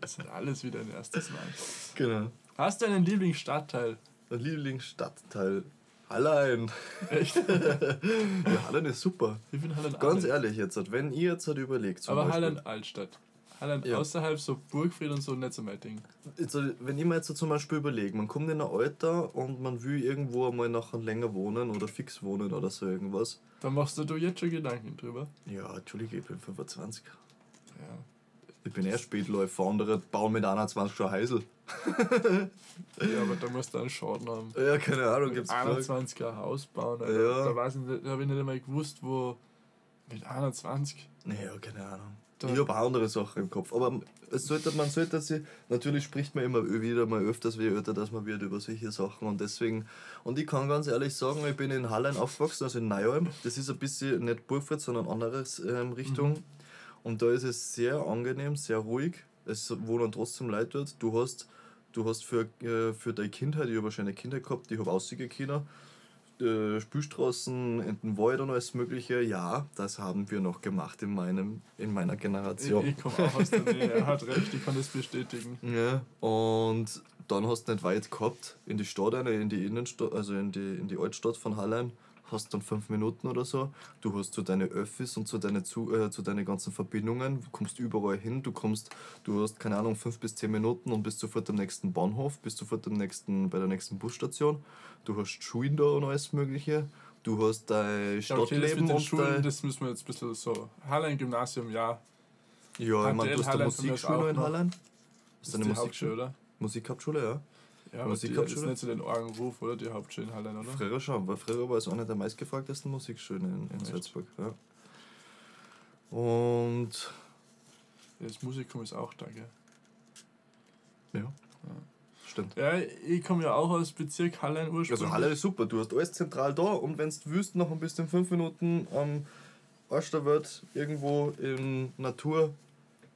Das ist alles wieder ein erstes Mal. Genau. Hast du einen Lieblingsstadtteil? Der Lieblingsstadtteil. Hallein. Echt? [LAUGHS] Ja, Hallein ist super. Ich bin Hallen Ganz ehrlich jetzt, wenn ihr jetzt halt überlegt, Aber Beispiel, Hallen Altstadt. Hallen Ja. außerhalb so Burgfried und so nicht so mein Ding. jetzt, halt, wenn ich mir jetzt so zum Beispiel überlege, man kommt in ein Alter und man will irgendwo einmal nachher länger wohnen oder fix wohnen oder so irgendwas. Da machst du dir jetzt schon Gedanken drüber. Ja, Entschuldige, ich bin 25. Ja. Ich bin eher Spätläufer, andere bauen mit 21 schon Heisel. [LAUGHS] ja, aber da musst du einen Schaden haben. Ja, keine Ahnung, gibt's 21er Haus bauen, Alter. Ja. Da, weiß ich nicht, da habe ich nicht einmal gewusst, wo. Mit 21. Ja, keine Ahnung. Da- Ich habe auch andere Sachen im Kopf. Aber es sollte, man sollte sich, natürlich spricht man immer wieder mal öfters wie älter, dass man wird über solche Sachen und deswegen, und ich kann ganz ehrlich sagen, ich bin in Hallein aufgewachsen, also in Neualm. Das ist ein bisschen nicht Burgfurt, sondern anderes ähm, Richtung. Und da ist es sehr angenehm, sehr ruhig. Es wohnen trotzdem Leute dort. Du hast, du hast für, äh, für deine Kindheit, ich habe wahrscheinlich eine Kindheit gehabt, ich habe aussehen können, äh, Spielstraßen in den Wald und alles Mögliche. Ja, das haben wir noch gemacht in, meinem, in meiner Ich, Generation. ich komme auch aus der Nähe. Er hat recht, ich kann das bestätigen. Ja, und dann hast du nicht weit gehabt in die Stadt, in die Innenstadt, also in die, in die Altstadt von Hallein, hast dann fünf Minuten oder so. Du hast zu deine Öffis und zu deine, zu, äh, zu deine ganzen Verbindungen, du kommst überall hin, du kommst, du hast keine Ahnung, fünf bis zehn Minuten und bist sofort am nächsten Bahnhof, bist sofort am nächsten, bei der nächsten Busstation. Du hast Schulen da und alles Mögliche. Du hast dein Ja, okay, das Stadtleben Schulen, dein. das müssen wir jetzt ein bisschen so. Hallein Gymnasium, ja. Ja, ich meine, du hast eine Hallein Musikschule auch in. Hallein. Hast ist du eine Musikschule? Oder? Musikhauptschule, ja. Ja, aber die, das ist Musikhauptschule? nicht so den Ruf, oder? Die Hauptschule in Hallein, oder? Früher schon, weil früher war es eine der meistgefragtesten Musikschulen in, in? Salzburg. Ja. Und Das Musikum ist auch da, gell? ja, stimmt. Ja, ich komme ja auch aus Bezirk Hallein ursprünglich. Also Halle ist super, du hast alles zentral da und wenn du wüsst, noch ein bisschen fünf Minuten am Arsch der Welt irgendwo in Natur.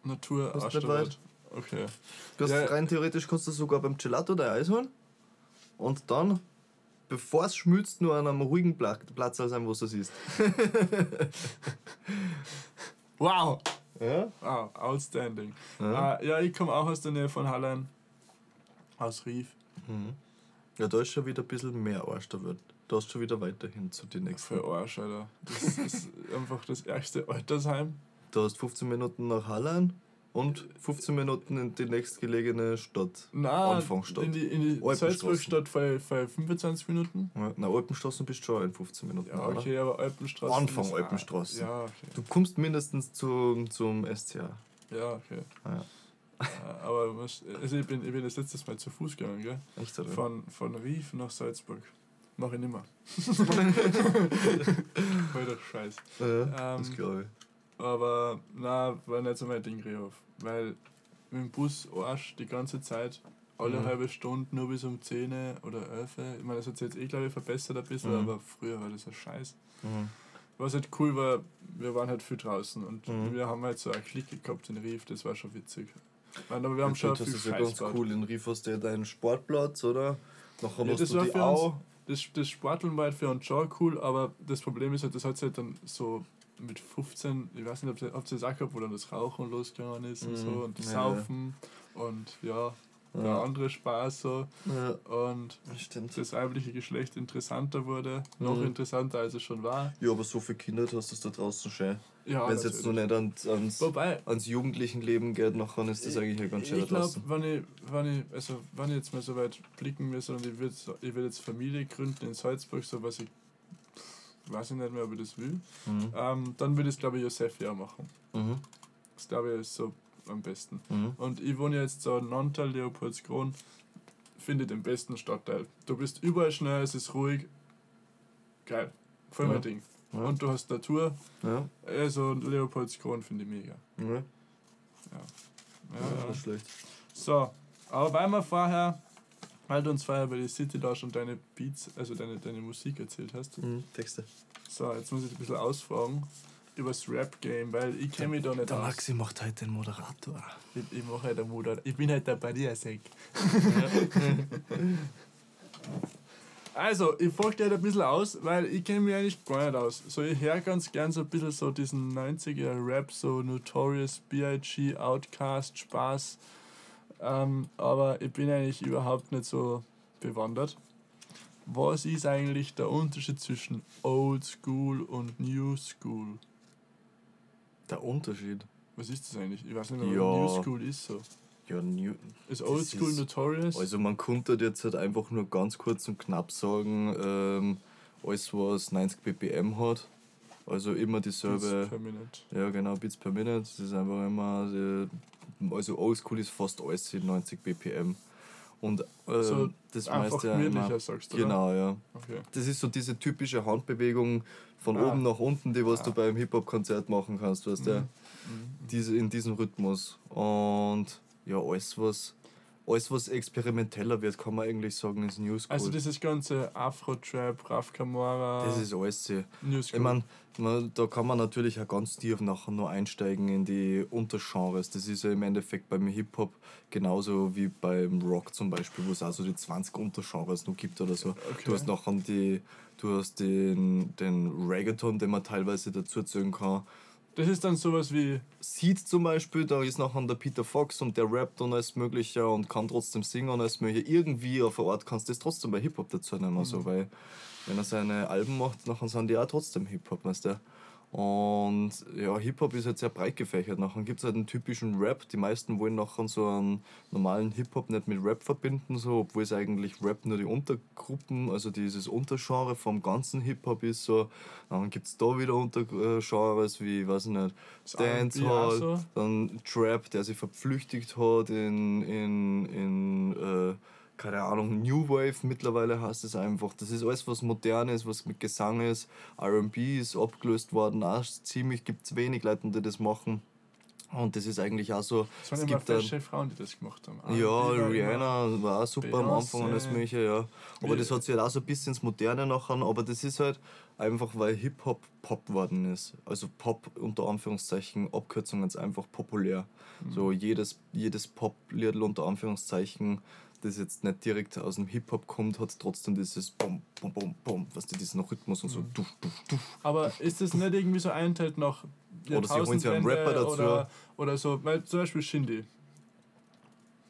Natur, Arsch der? Welt. Okay. Du hast Ja. rein theoretisch kannst du sogar beim Gelato dein Eis holen und dann, bevor es schmilzt, nur an einem ruhigen Pla- Platz sein, wo du siehst. [LAUGHS] Wow! Ja? Wow, outstanding. Ja. Äh, ja, ich komme auch aus der Nähe von Hallein. Aus Rief. Mhm. Ja, da ist schon wieder ein bisschen mehr Arsch der Welt. Da hast du schon wieder weiterhin zu den nächsten. Für Arsch, Alter. Das ist einfach das ärgste Altersheim. Du hast 15 Minuten nach Hallein und 15 Minuten in die nächstgelegene Stadt. Nein, Anfangsstadt. in die, in die. Salzburgstadt für, für 25 Minuten. Ja, na, Alpenstraßen bist du schon in 15 Minuten. Ja, okay, aber Alpenstraße. Anfang ist- Alpenstraße. Ja, okay. Du kommst mindestens zum, zum SCA. Ja, okay. Ja. Äh, aber was, also ich, bin, ich bin das letztes Mal zu Fuß gegangen, gell? Echt, oder? Von, von Rief nach Salzburg. Mach ich nimmer. [LAUGHS] Voll der Scheiß. Ja, das Ähm, glaube ich. Aber na, war nicht so mein Ding, Rehhof. Weil mit dem Bus Arsch die ganze Zeit, alle Mhm. halbe Stunde, nur bis um 10 oder 11. Ich meine, das hat sich jetzt eh, glaube ich, verbessert ein bisschen, Mhm. aber früher war das ein Scheiß. Mhm. Was halt cool war, wir waren halt viel draußen und Mhm. wir haben halt so eine Clique gehabt in Rief, das war schon witzig. Meine, aber wir haben schon das ist ja ganz cool. In Rief hast du ja deinen Sportplatz, oder? Nachher Ja, hast das du war die für uns- Au. Das, das Sporteln war halt für uns schon cool, aber das Problem ist halt, das hat halt dann so mit 15, ich weiß nicht, ob ihr ob ihr das auch gehabt, wo dann das Rauchen losgegangen ist und Mhm. so und das Ja, Saufen und ja, der Ja. andere Spaß so Ja, und stimmt. das weibliche Geschlecht interessanter wurde, noch interessanter als es schon war. Ja, aber so viel Kinder hast du da draußen schön. Ja, Wenn es jetzt noch natürlich. nicht ans, ans, Wobei, ans jugendlichen Leben geht, nachher ist das eigentlich ja ganz schön ich glaube, wenn ich, wenn ich, also wenn ich jetzt mal so weit blicken müsste und ich würde ich würd jetzt Familie gründen in Salzburg, so was ich weiß ich nicht mehr, ob ich das will, Mhm. ähm, dann würde ich es glaube ich Josefia machen. Mhm. Das glaube ich ist so am besten. Mhm. Und ich wohne jetzt so in Nontal, Leopoldskron, finde den besten Stadtteil. Du bist überall schnell, es ist ruhig. Geil. Voll Ja. mein Ding. Ja. Und du hast Natur. Ja. Also Leopoldskron finde ich mega. Ja. Ja, Ja, schlecht. So, aber weil wir vorher, weil du uns vorher bei der City Lounge und deine Beats, also deine, deine Musik erzählt hast, Mhm. Texte. so, jetzt muss ich ein bisschen ausfragen über das Rap-Game, weil ich kenne mich da nicht Der aus. Maxi macht heute den Moderator. Ich, ich mache halt den Motor. Ich bin halt der Barriersek. [LAUGHS] also, ich frage dich halt ein bisschen aus, weil ich kenne mich eigentlich gar nicht aus. So, ich höre ganz gern so ein bisschen so diesen 90er Rap, so Notorious, B.I.G., Outcast, Spaß. Ähm, aber ich bin eigentlich überhaupt nicht so bewandert. Was ist eigentlich der Unterschied zwischen Old School und New School? Der Unterschied. Was ist das eigentlich? Ich weiß nicht mehr, Ja. was New School ist so. Ja, New Ist Old School ist- Notorious? Also man konnte jetzt halt einfach nur ganz kurz und knapp sagen, ähm, alles was 90 BPM hat, also immer Beats dieselbe, per Minute. ja genau, Beats per Minute, das ist einfach immer, die, also Oldschool ist fast alles in 90 BPM. Und äh, So das meiste gemütlicher, immer, sagst du, oder? Genau, ja. Okay. Das ist so diese typische Handbewegung von Ah. oben nach unten, die was Ah. du beim Hip-Hop-Konzert machen kannst, weißt du? Mhm. Diese, in diesem Rhythmus. Und ja, alles was, alles, was experimenteller wird, kann man eigentlich sagen, ist New School. Also dieses ganze Afro-Trap, Raf Camora, das ist alles. sie. New Ich School. meine, man, da kann man natürlich auch ganz tief nachher nur einsteigen in die Untergenres. Das ist ja im Endeffekt beim Hip-Hop genauso wie beim Rock zum Beispiel, wo es auch so die 20 Untergenres noch gibt oder so. Okay. Du hast nachher die, du hast den, den Reggaeton, den man teilweise dazu zählen kann. Das ist dann sowas wie, Seed zum Beispiel, da ist nachher der Peter Fox und der rappt und alles Mögliche und kann trotzdem singen und alles Mögliche. Irgendwie auf der Art kannst du das trotzdem bei Hip-Hop dazu nehmen, so, weil wenn er seine Alben macht, nachher sind die auch trotzdem Hip-Hop, weißt du. Und ja, Hip-Hop ist halt sehr breit gefächert. Nachher gibt es halt einen typischen Rap. Die meisten wollen nachher so einen normalen Hip-Hop nicht mit Rap verbinden, so, obwohl es eigentlich Rap nur die Untergruppen, also dieses Untergenre vom ganzen Hip-Hop ist. So. Dann gibt es da wieder Untergenres wie, weiß ich nicht, Dancehall, so. dann Trap, der sich verpflüchtigt hat in, in, in äh, keine Ahnung, New Wave mittlerweile heißt es einfach. Das ist alles, was modern ist, was mit Gesang ist. RB ist abgelöst worden, auch ziemlich, gibt es wenig Leute, die das machen. Und das ist eigentlich auch so. es waren es immer gibt dann- fesche Frauen, die das gemacht haben. ja, immer- Rihanna war auch super am Anfang und Beyoncé. Mögliche, ja. Aber Wie- das hat sich halt auch so ein bisschen ins Moderne nachher, aber das ist halt einfach, weil Hip-Hop Pop worden ist. Also Pop unter Anführungszeichen, Abkürzungen ist einfach populär. Mhm. So jedes, jedes Pop-Liedl unter Anführungszeichen, das jetzt nicht direkt aus dem Hip-Hop kommt, hat trotzdem dieses Bum, Bum, Bum, Bum, was du, diesen Rhythmus und so. Mhm. Duf, duf, duf. Aber ist das nicht irgendwie so einteilt nach Oder sie holen sich einen Rapper dazu. Oder, oder so, weil zum Beispiel Shindy.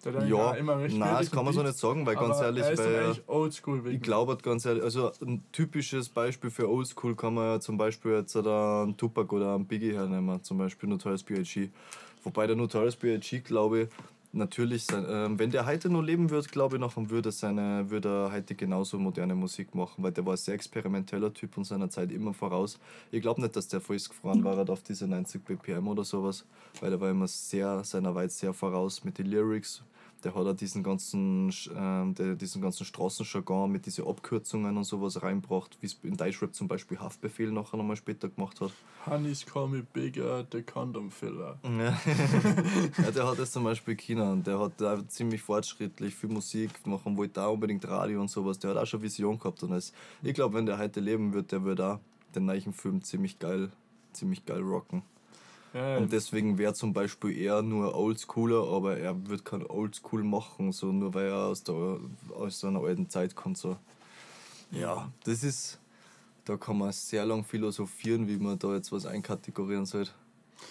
Der Ja, immer recht nein, das kann man so nicht sagen, weil ganz ehrlich, weil oldschool. Ich glaube halt ganz ehrlich, also ein typisches Beispiel für Oldschool kann man ja zum Beispiel jetzt da einen Tupac oder einen Biggie hernehmen, zum Beispiel Notorious B.I.G. Wobei der Notorious B.I.G. glaube ich, natürlich, ähm, wenn der heute noch leben würde, glaube ich, nachher würde, seine, würde er heute genauso moderne Musik machen, weil der war ein sehr experimenteller Typ und seiner Zeit immer voraus. Ich glaube nicht, dass der festgefahren war hat auf diese 90 BPM oder sowas, weil er war immer sehr seiner Zeit sehr voraus mit den Lyrics. Der hat auch diesen ganzen, ähm, der, diesen ganzen Straßenjargon mit diesen Abkürzungen und sowas reinbracht, wie es in Deutschrap zum Beispiel Haftbefehl nachher nochmal später gemacht hat. Honeys call me bigger, the condom filler. [LAUGHS] Ja. ja, der hat das zum Beispiel China und der hat da ziemlich fortschrittlich viel Musik machen, wollte auch unbedingt Radio und sowas. Der hat auch schon Vision gehabt und alles. Ich glaube, wenn der heute leben wird, der würde auch den neuen Film ziemlich geil, ziemlich geil rocken. Ja, Und deswegen wäre zum Beispiel er nur oldschooler, aber er wird kein Oldschool machen, so nur weil er aus, der, aus einer alten Zeit kommt. So. Ja, das ist, da kann man sehr lang philosophieren, wie man da jetzt was einkategorieren sollte.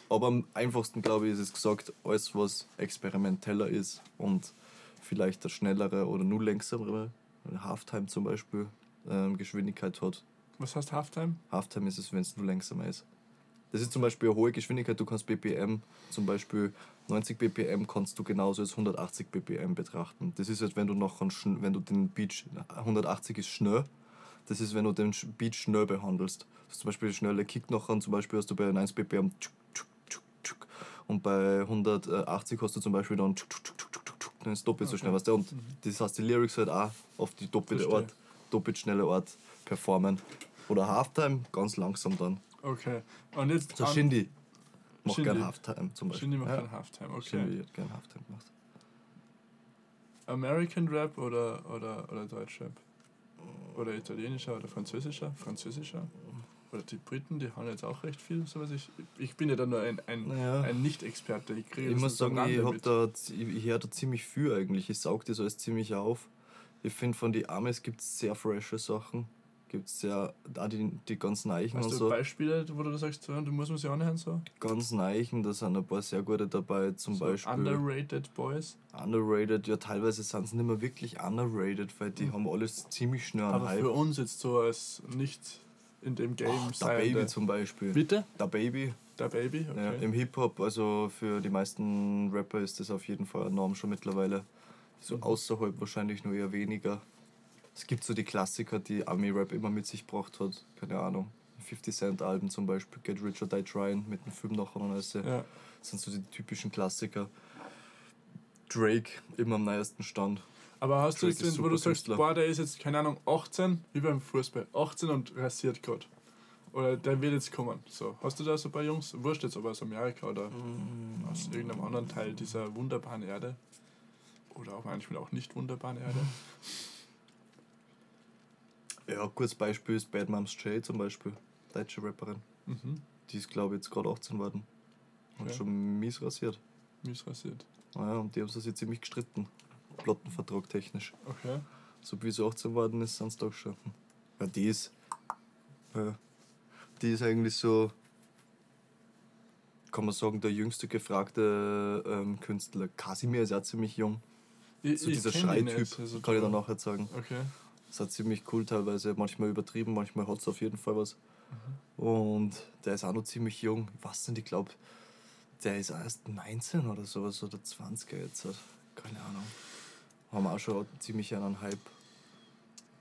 Aber am einfachsten, glaube ich, ist es gesagt, alles, was experimenteller ist und vielleicht der schnellere oder nur längsamere, Halftime zum Beispiel, ähm, Geschwindigkeit hat. was heißt Halftime? Halftime ist es, wenn es nur langsamer ist. Das ist zum Beispiel eine hohe Geschwindigkeit, du kannst BPM, zum Beispiel 90 BPM kannst du genauso als 180 BPM betrachten. Das ist jetzt, wenn du noch wenn du den Beat, 180 ist schnell, das ist, wenn du den Beat schnell behandelst. Das ist zum Beispiel schnelle Kick nachher, zum Beispiel hast du bei 1 BPM und bei 180 hast du zum Beispiel dann dann ist doppelt so Okay. schnell, weißt du? Und das heißt, die Lyrics halt auch auf die doppelte Verstehe. Art, doppelt schnelle Art performen. Oder Halftime, ganz langsam dann. Okay. Und jetzt. So Shindy macht Shindy. gern Halftime zum Beispiel. Shindy macht ja. kein Halftime, okay. Shindy hat gern Halftime gemacht. American Rap oder, oder, oder Deutschrap? Oder italienischer oder französischer? Französischer? Oder die Briten, die haben jetzt auch recht viel. So was ich, ich bin ja da nur ein, ein, Naja. ein Nicht-Experte. Ich, kriege Ich muss sagen, ich, hab da, ich, ich höre da ziemlich viel eigentlich. Ich saug das alles ziemlich auf. Ich finde, von den Amis gibt es sehr frische Sachen. Gibt es sehr, auch die, die ganz Neichen Hast und du so. Beispiele, wo du sagst, du musst mir sie anhören? So? Ganz Neichen, da sind ein paar sehr gute dabei. Zum so Beispiel Underrated Boys. underrated. Ja, teilweise sind sie nicht mehr wirklich underrated, weil die haben alles ziemlich schnell Aber Hype. für uns jetzt so als nicht in dem Game Ach, der Baby zum Beispiel. Bitte? Der Baby, Der Baby? Okay. Ja, Im Hip-Hop, also für die meisten Rapper ist das auf jeden Fall eine Norm schon mittlerweile. So Mhm. außerhalb wahrscheinlich nur eher weniger. Es gibt so die Klassiker, die Army-Rap immer mit sich gebracht hat. Keine Ahnung. 50 Cent Alben zum Beispiel, Get Rich or Die Trying mit dem Film nachher und alles. ja. Das sind so die typischen Klassiker. Drake immer am neuesten Stand. Aber hast du Drake jetzt, ist den, wo du sagst, boah, der ist jetzt, keine Ahnung, 18, wie beim Fußball, 18 und rasiert gerade. Oder der wird jetzt kommen. So, hast du da so ein paar Jungs? Wurscht jetzt, ob aus Amerika oder Mm. aus irgendeinem anderen Teil dieser wunderbaren Erde. Oder auch manchmal auch nicht wunderbaren Erde. [LAUGHS] Ja, gutes Beispiel ist Bad Moms J zum Beispiel. Deutsche Rapperin. Mhm. Die ist, glaube ich, jetzt gerade 18 worden. Und Okay. schon mies rasiert. Mies rasiert. Naja, und die haben sich ziemlich gestritten. Plattenvertrag technisch. Okay. So wie sie 18 worden ist, sind sie doch schon. Ja, die ist. Ja, die ist eigentlich so. Kann man sagen, der jüngste gefragte ähm, Künstler. Kasimir ist ja ziemlich jung. Ich, So dieser Schreityp, also kann ich da- dann nachher sagen. Okay. Das hat ziemlich cool teilweise, manchmal übertrieben, manchmal hat es auf jeden Fall was. Und der ist auch noch ziemlich jung. Weiß nicht, ich glaube, der ist erst 19 oder sowas oder 20er jetzt. Halt. Keine Ahnung. Haben auch schon ziemlich einen Hype.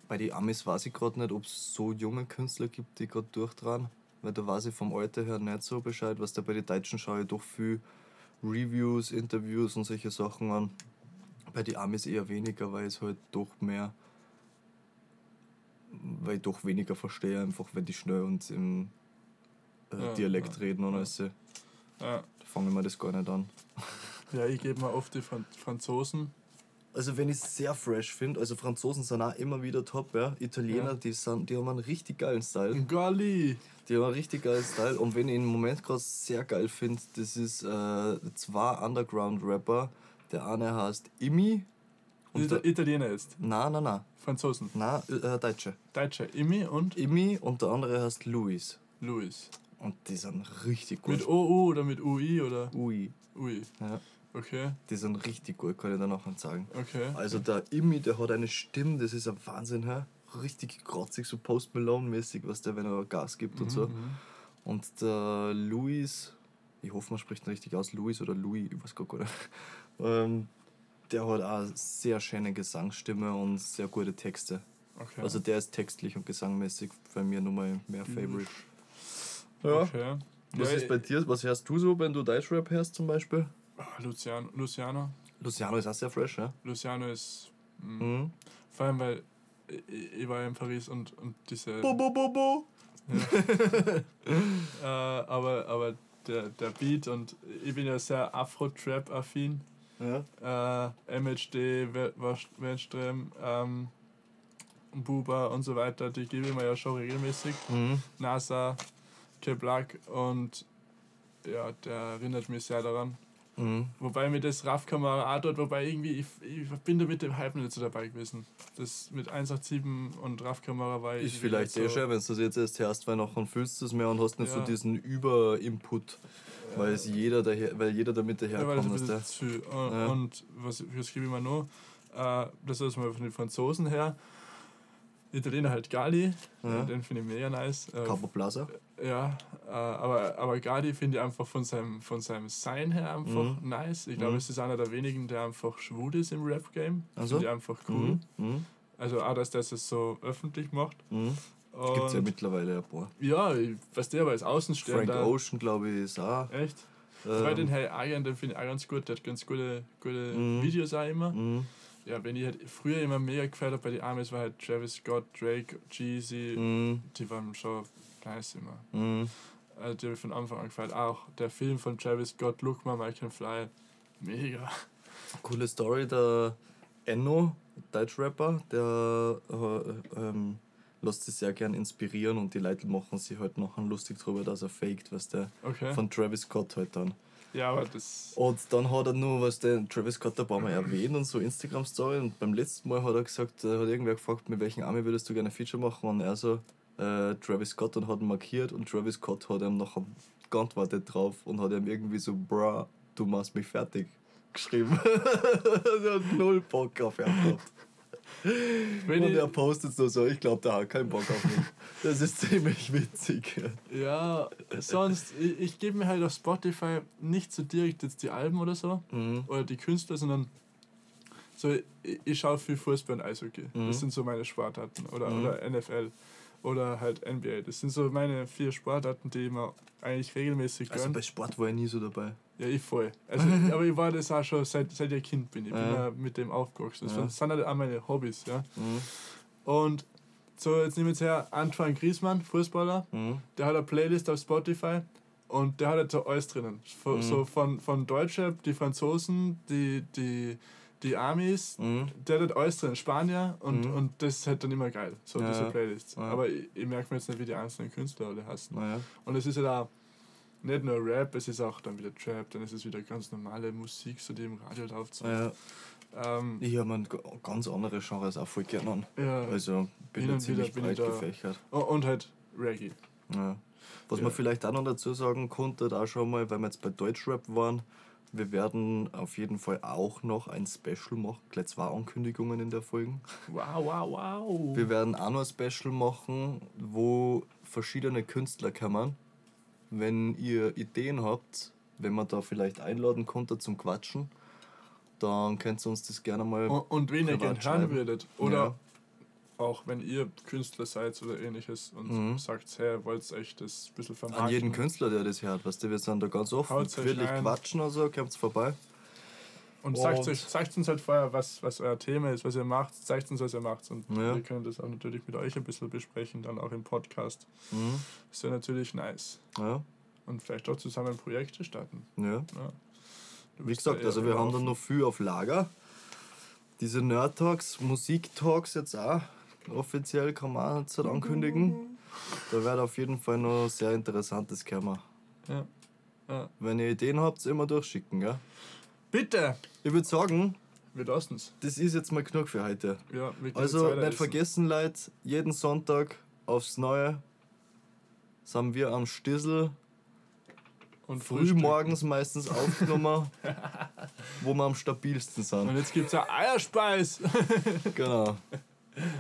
Bei den Amis weiß ich gerade nicht, ob es so junge Künstler gibt, die gerade durchdrehen. Weil da weiß ich vom Alter her nicht so Bescheid. Was da bei den Deutschen schaue ich doch viel Reviews, Interviews und solche Sachen an. Bei den Amis eher weniger, weil es halt doch mehr weil ich doch weniger verstehe, einfach wenn die schnell und im äh, Ja, Dialekt ja, reden und ja. alles. Da Ja, fange ich mir das gar nicht an. ja ich gebe mir oft die Fran Franzosen. Also wenn ich es sehr fresh finde, also Franzosen sind auch immer wieder top, ja. Italiener, Ja. die, sind, die haben einen richtig geilen Style. Gali! Die haben einen richtig geilen Style. Und wenn ich ihn im Moment gerade sehr geil finde, das ist äh, zwei Underground-Rapper. Der eine heißt Imi und Ita der, Italiener ist. na, na, na, Franzosen. na, äh, Deutsche. Deutscher. Imi und Imi und der andere heißt Luis. Luis. Und die sind richtig gut. Mit OU oder mit UI oder Ui. UI? Ja. Okay, Die sind richtig gut, kann ich dir nachher sagen. okay. Also der Imi, der hat eine Stimme, das ist ein Wahnsinn, hä? Richtig grotzig, so Post Malone-mäßig, was der, wenn er Gas gibt und so. Mhm. Und der Luis, ich hoffe, man spricht ihn richtig aus, Luis oder Louis, ich weiß gar nicht. [LAUGHS] Ähm, der hat auch eine sehr schöne Gesangsstimme und sehr gute Texte. Okay. Also der ist textlich und gesangmäßig bei mir nochmal mehr Favorite. okay. Was Ja, ist bei dir? Was hörst du so, wenn du Deutschrap hörst zum Beispiel? Ah, Luciano, Luciano. Luciano ist auch sehr fresh, ja? Luciano ist. mm, Mhm. Vor allem, weil ich, ich war ja in Paris und, und diese. Bo, bo, bo, bo. [LAUGHS] Äh, aber aber der, der Beat und ich bin ja sehr Afro-Trap-affin. Ja. Äh, MHD, Wenström, ähm, Buba und so weiter, die gebe ich mir ja schon regelmäßig. Mhm. NASA, K Black und ja, der erinnert mich sehr daran. Mhm. Wobei mir das RAF-Kamera auch dort, wobei irgendwie, ich, ich bin da mit dem Hype nicht so dabei gewesen. Das mit 187 und RAF-Kamera war Ist irgendwie vielleicht nicht eh schön, wenn du das jetzt erst hörst, weil nachher fühlst du es mehr und hast nicht so Ja. diesen Über-Input, weil, es jeder daher, weil jeder damit Ja, weil das daherkommt. Ja, viel. Und, Ja. und was, was gebe ich mir noch? Äh, das ist mal von den Franzosen her. Italiener halt Gali, Ja. den finde ich mega nice. Äh, Capo Plaza. ja, äh, aber, aber Gali finde ich einfach von seinem, von seinem Sein her einfach Mhm. nice. Ich glaube, Mhm. es ist einer der wenigen, der einfach schwul ist im Rap-Game. Ach so? Finde ich einfach cool. Mhm. Mhm. Also auch, dass der es so öffentlich macht. Mhm. Gibt es ja mittlerweile ein paar. ja, ich weiß der, aber als Frank Außenstehender. Ocean, glaube ich, ist auch. Echt? Ähm, den Hey Aryan, den finde ich auch ganz gut. Der hat ganz gute, gute Mhm. Videos auch immer. Ja, wenn ich halt früher immer mega gefällt habe bei den Amis, war halt Travis Scott, Drake, Jeezy, Mhm. die waren schon nice immer. Mhm. Also die habe ich von Anfang an gefällt. Auch der Film von Travis Scott, Look Man, I Can Fly, mega. Coole Story, der Enno, Deutschrapper, der äh, ähm, lässt sich sehr gern inspirieren und die Leute machen sich halt nachher lustig drüber, dass er faked, was der Okay. von Travis Scott halt dann. Ja, aber das. Und dann hat er nur, was der Travis Scott ein paar Mal erwähnt und so Instagram-Story. Und beim letzten Mal hat er gesagt, hat irgendwer gefragt, mit welchem Army würdest du gerne ein Feature machen? Und er so, äh, Travis Scott und hat ihn markiert. Und Travis Scott hat ihm nachher geantwortet drauf und hat ihm irgendwie so, bruh, du machst mich fertig geschrieben. [LAUGHS] er hat null Bock auf gehabt. [LAUGHS] Wenn Und er postet so, so ich glaube, der hat keinen Bock auf mich. Das ist ziemlich witzig. ja, sonst, ich, ich gebe mir halt auf Spotify nicht so direkt jetzt die Alben oder so. Mhm. oder die Künstler, sondern so, ich, ich schaue viel Fußball und Eishockey. Mhm. Das sind so meine Sportarten. Oder, Mhm. oder NFL. Oder halt NBA. Das sind so meine vier Sportarten, die ich mir eigentlich regelmäßig Also gönne. bei Sport war ich nie so dabei. Ja, ich voll. Also, [LAUGHS] aber ich war das auch schon seit, seit ich Kind bin. Ich bin Ja. ja mit dem aufgewachsen. Das Ja. sind halt auch meine Hobbys, ja. Mhm. Und so, jetzt nehmen wir jetzt her Antoine Griezmann, Fußballer. Mhm. Der hat eine Playlist auf Spotify und der hat jetzt so alles drinnen. Von, Mhm. So von, von Deutsche, die Franzosen, die, die, die Amis, Mhm. der hat drin, Spanier und, Mhm. und das ist halt dann immer geil, so Ja, diese ja. Playlists. Ja. Aber ich, ich merke mir jetzt nicht, wie die einzelnen Künstler alle heißen. Naja. Und es ist halt auch nicht nur Rap, es ist auch dann wieder Trap, dann ist es wieder ganz normale Musik, so die im Radio läuft. So. Naja. Ähm, Ich habe mir ganz andere Genres auch voll gerne an. ja. Also bin da ziemlich bin ich breit da- gefächert. Oh, und halt Reggae. Ja. Was Ja. man vielleicht auch noch dazu sagen konnte, da schon mal, weil wir jetzt bei Deutschrap waren, wir werden auf jeden Fall auch noch ein Special machen. Gleich zwei Ankündigungen in der Folge. Wow, wow, wow. Wir werden auch noch ein Special machen, wo verschiedene Künstler kommen. Wenn ihr Ideen habt, wenn man da vielleicht einladen konnte zum Quatschen, dann könnt ihr uns das gerne mal. Und, und wen ihr gerne hören würdet. Oder Ja. Auch wenn ihr Künstler seid oder ähnliches und Mhm. sagt, hey, wollt ihr euch das ein bisschen vermarkten. An jeden Künstler, der das hört, weißt du, wir sind da ganz offen, wirklich quatschen, also kommt vorbei. Und sagt, Und- euch, sagt uns halt vorher, was, was euer Thema ist, was ihr macht. Zeigt uns, was ihr macht. Und Ja. wir können das auch natürlich mit euch ein bisschen besprechen, dann auch im Podcast. Mhm. Das wäre natürlich nice. Ja, Und vielleicht auch zusammen Projekte starten. ja. Ja. Wie gesagt, also wir haben dann noch viel auf Lager. Diese Nerd-Talks, Musik-Talks jetzt auch. Offiziell kann man auch jetzt halt ankündigen. Da wird auf jeden Fall noch sehr interessantes kommen. Ja. Ja. Wenn ihr Ideen habt, immer durchschicken, gell? Bitte! Ich würde sagen, Wir lassen es. das ist jetzt mal genug für heute. Ja, Also jetzt nicht essen. vergessen, Leute, jeden Sonntag aufs Neue sind wir am Stissel, Und früh frühstücken. morgens meistens aufgenommen, [LAUGHS] wo wir am stabilsten Und sind. jetzt gibt es ja Eierspeis. Genau. [LAUGHS]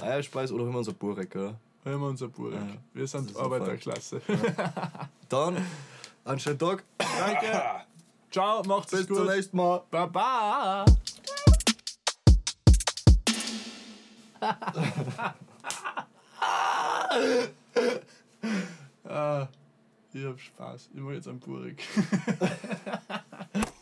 Eierspeis oder haben wir unser Burek, oder? Unser Burek. Ja, wir sind Arbeiterklasse. Dann einen schönen Tag. Danke. [LAUGHS] Ciao, macht's Bis gut. zum nächsten Mal. Baba. [LAUGHS] ah, ich hab Spaß. Ich mach jetzt einen Burek. [LAUGHS]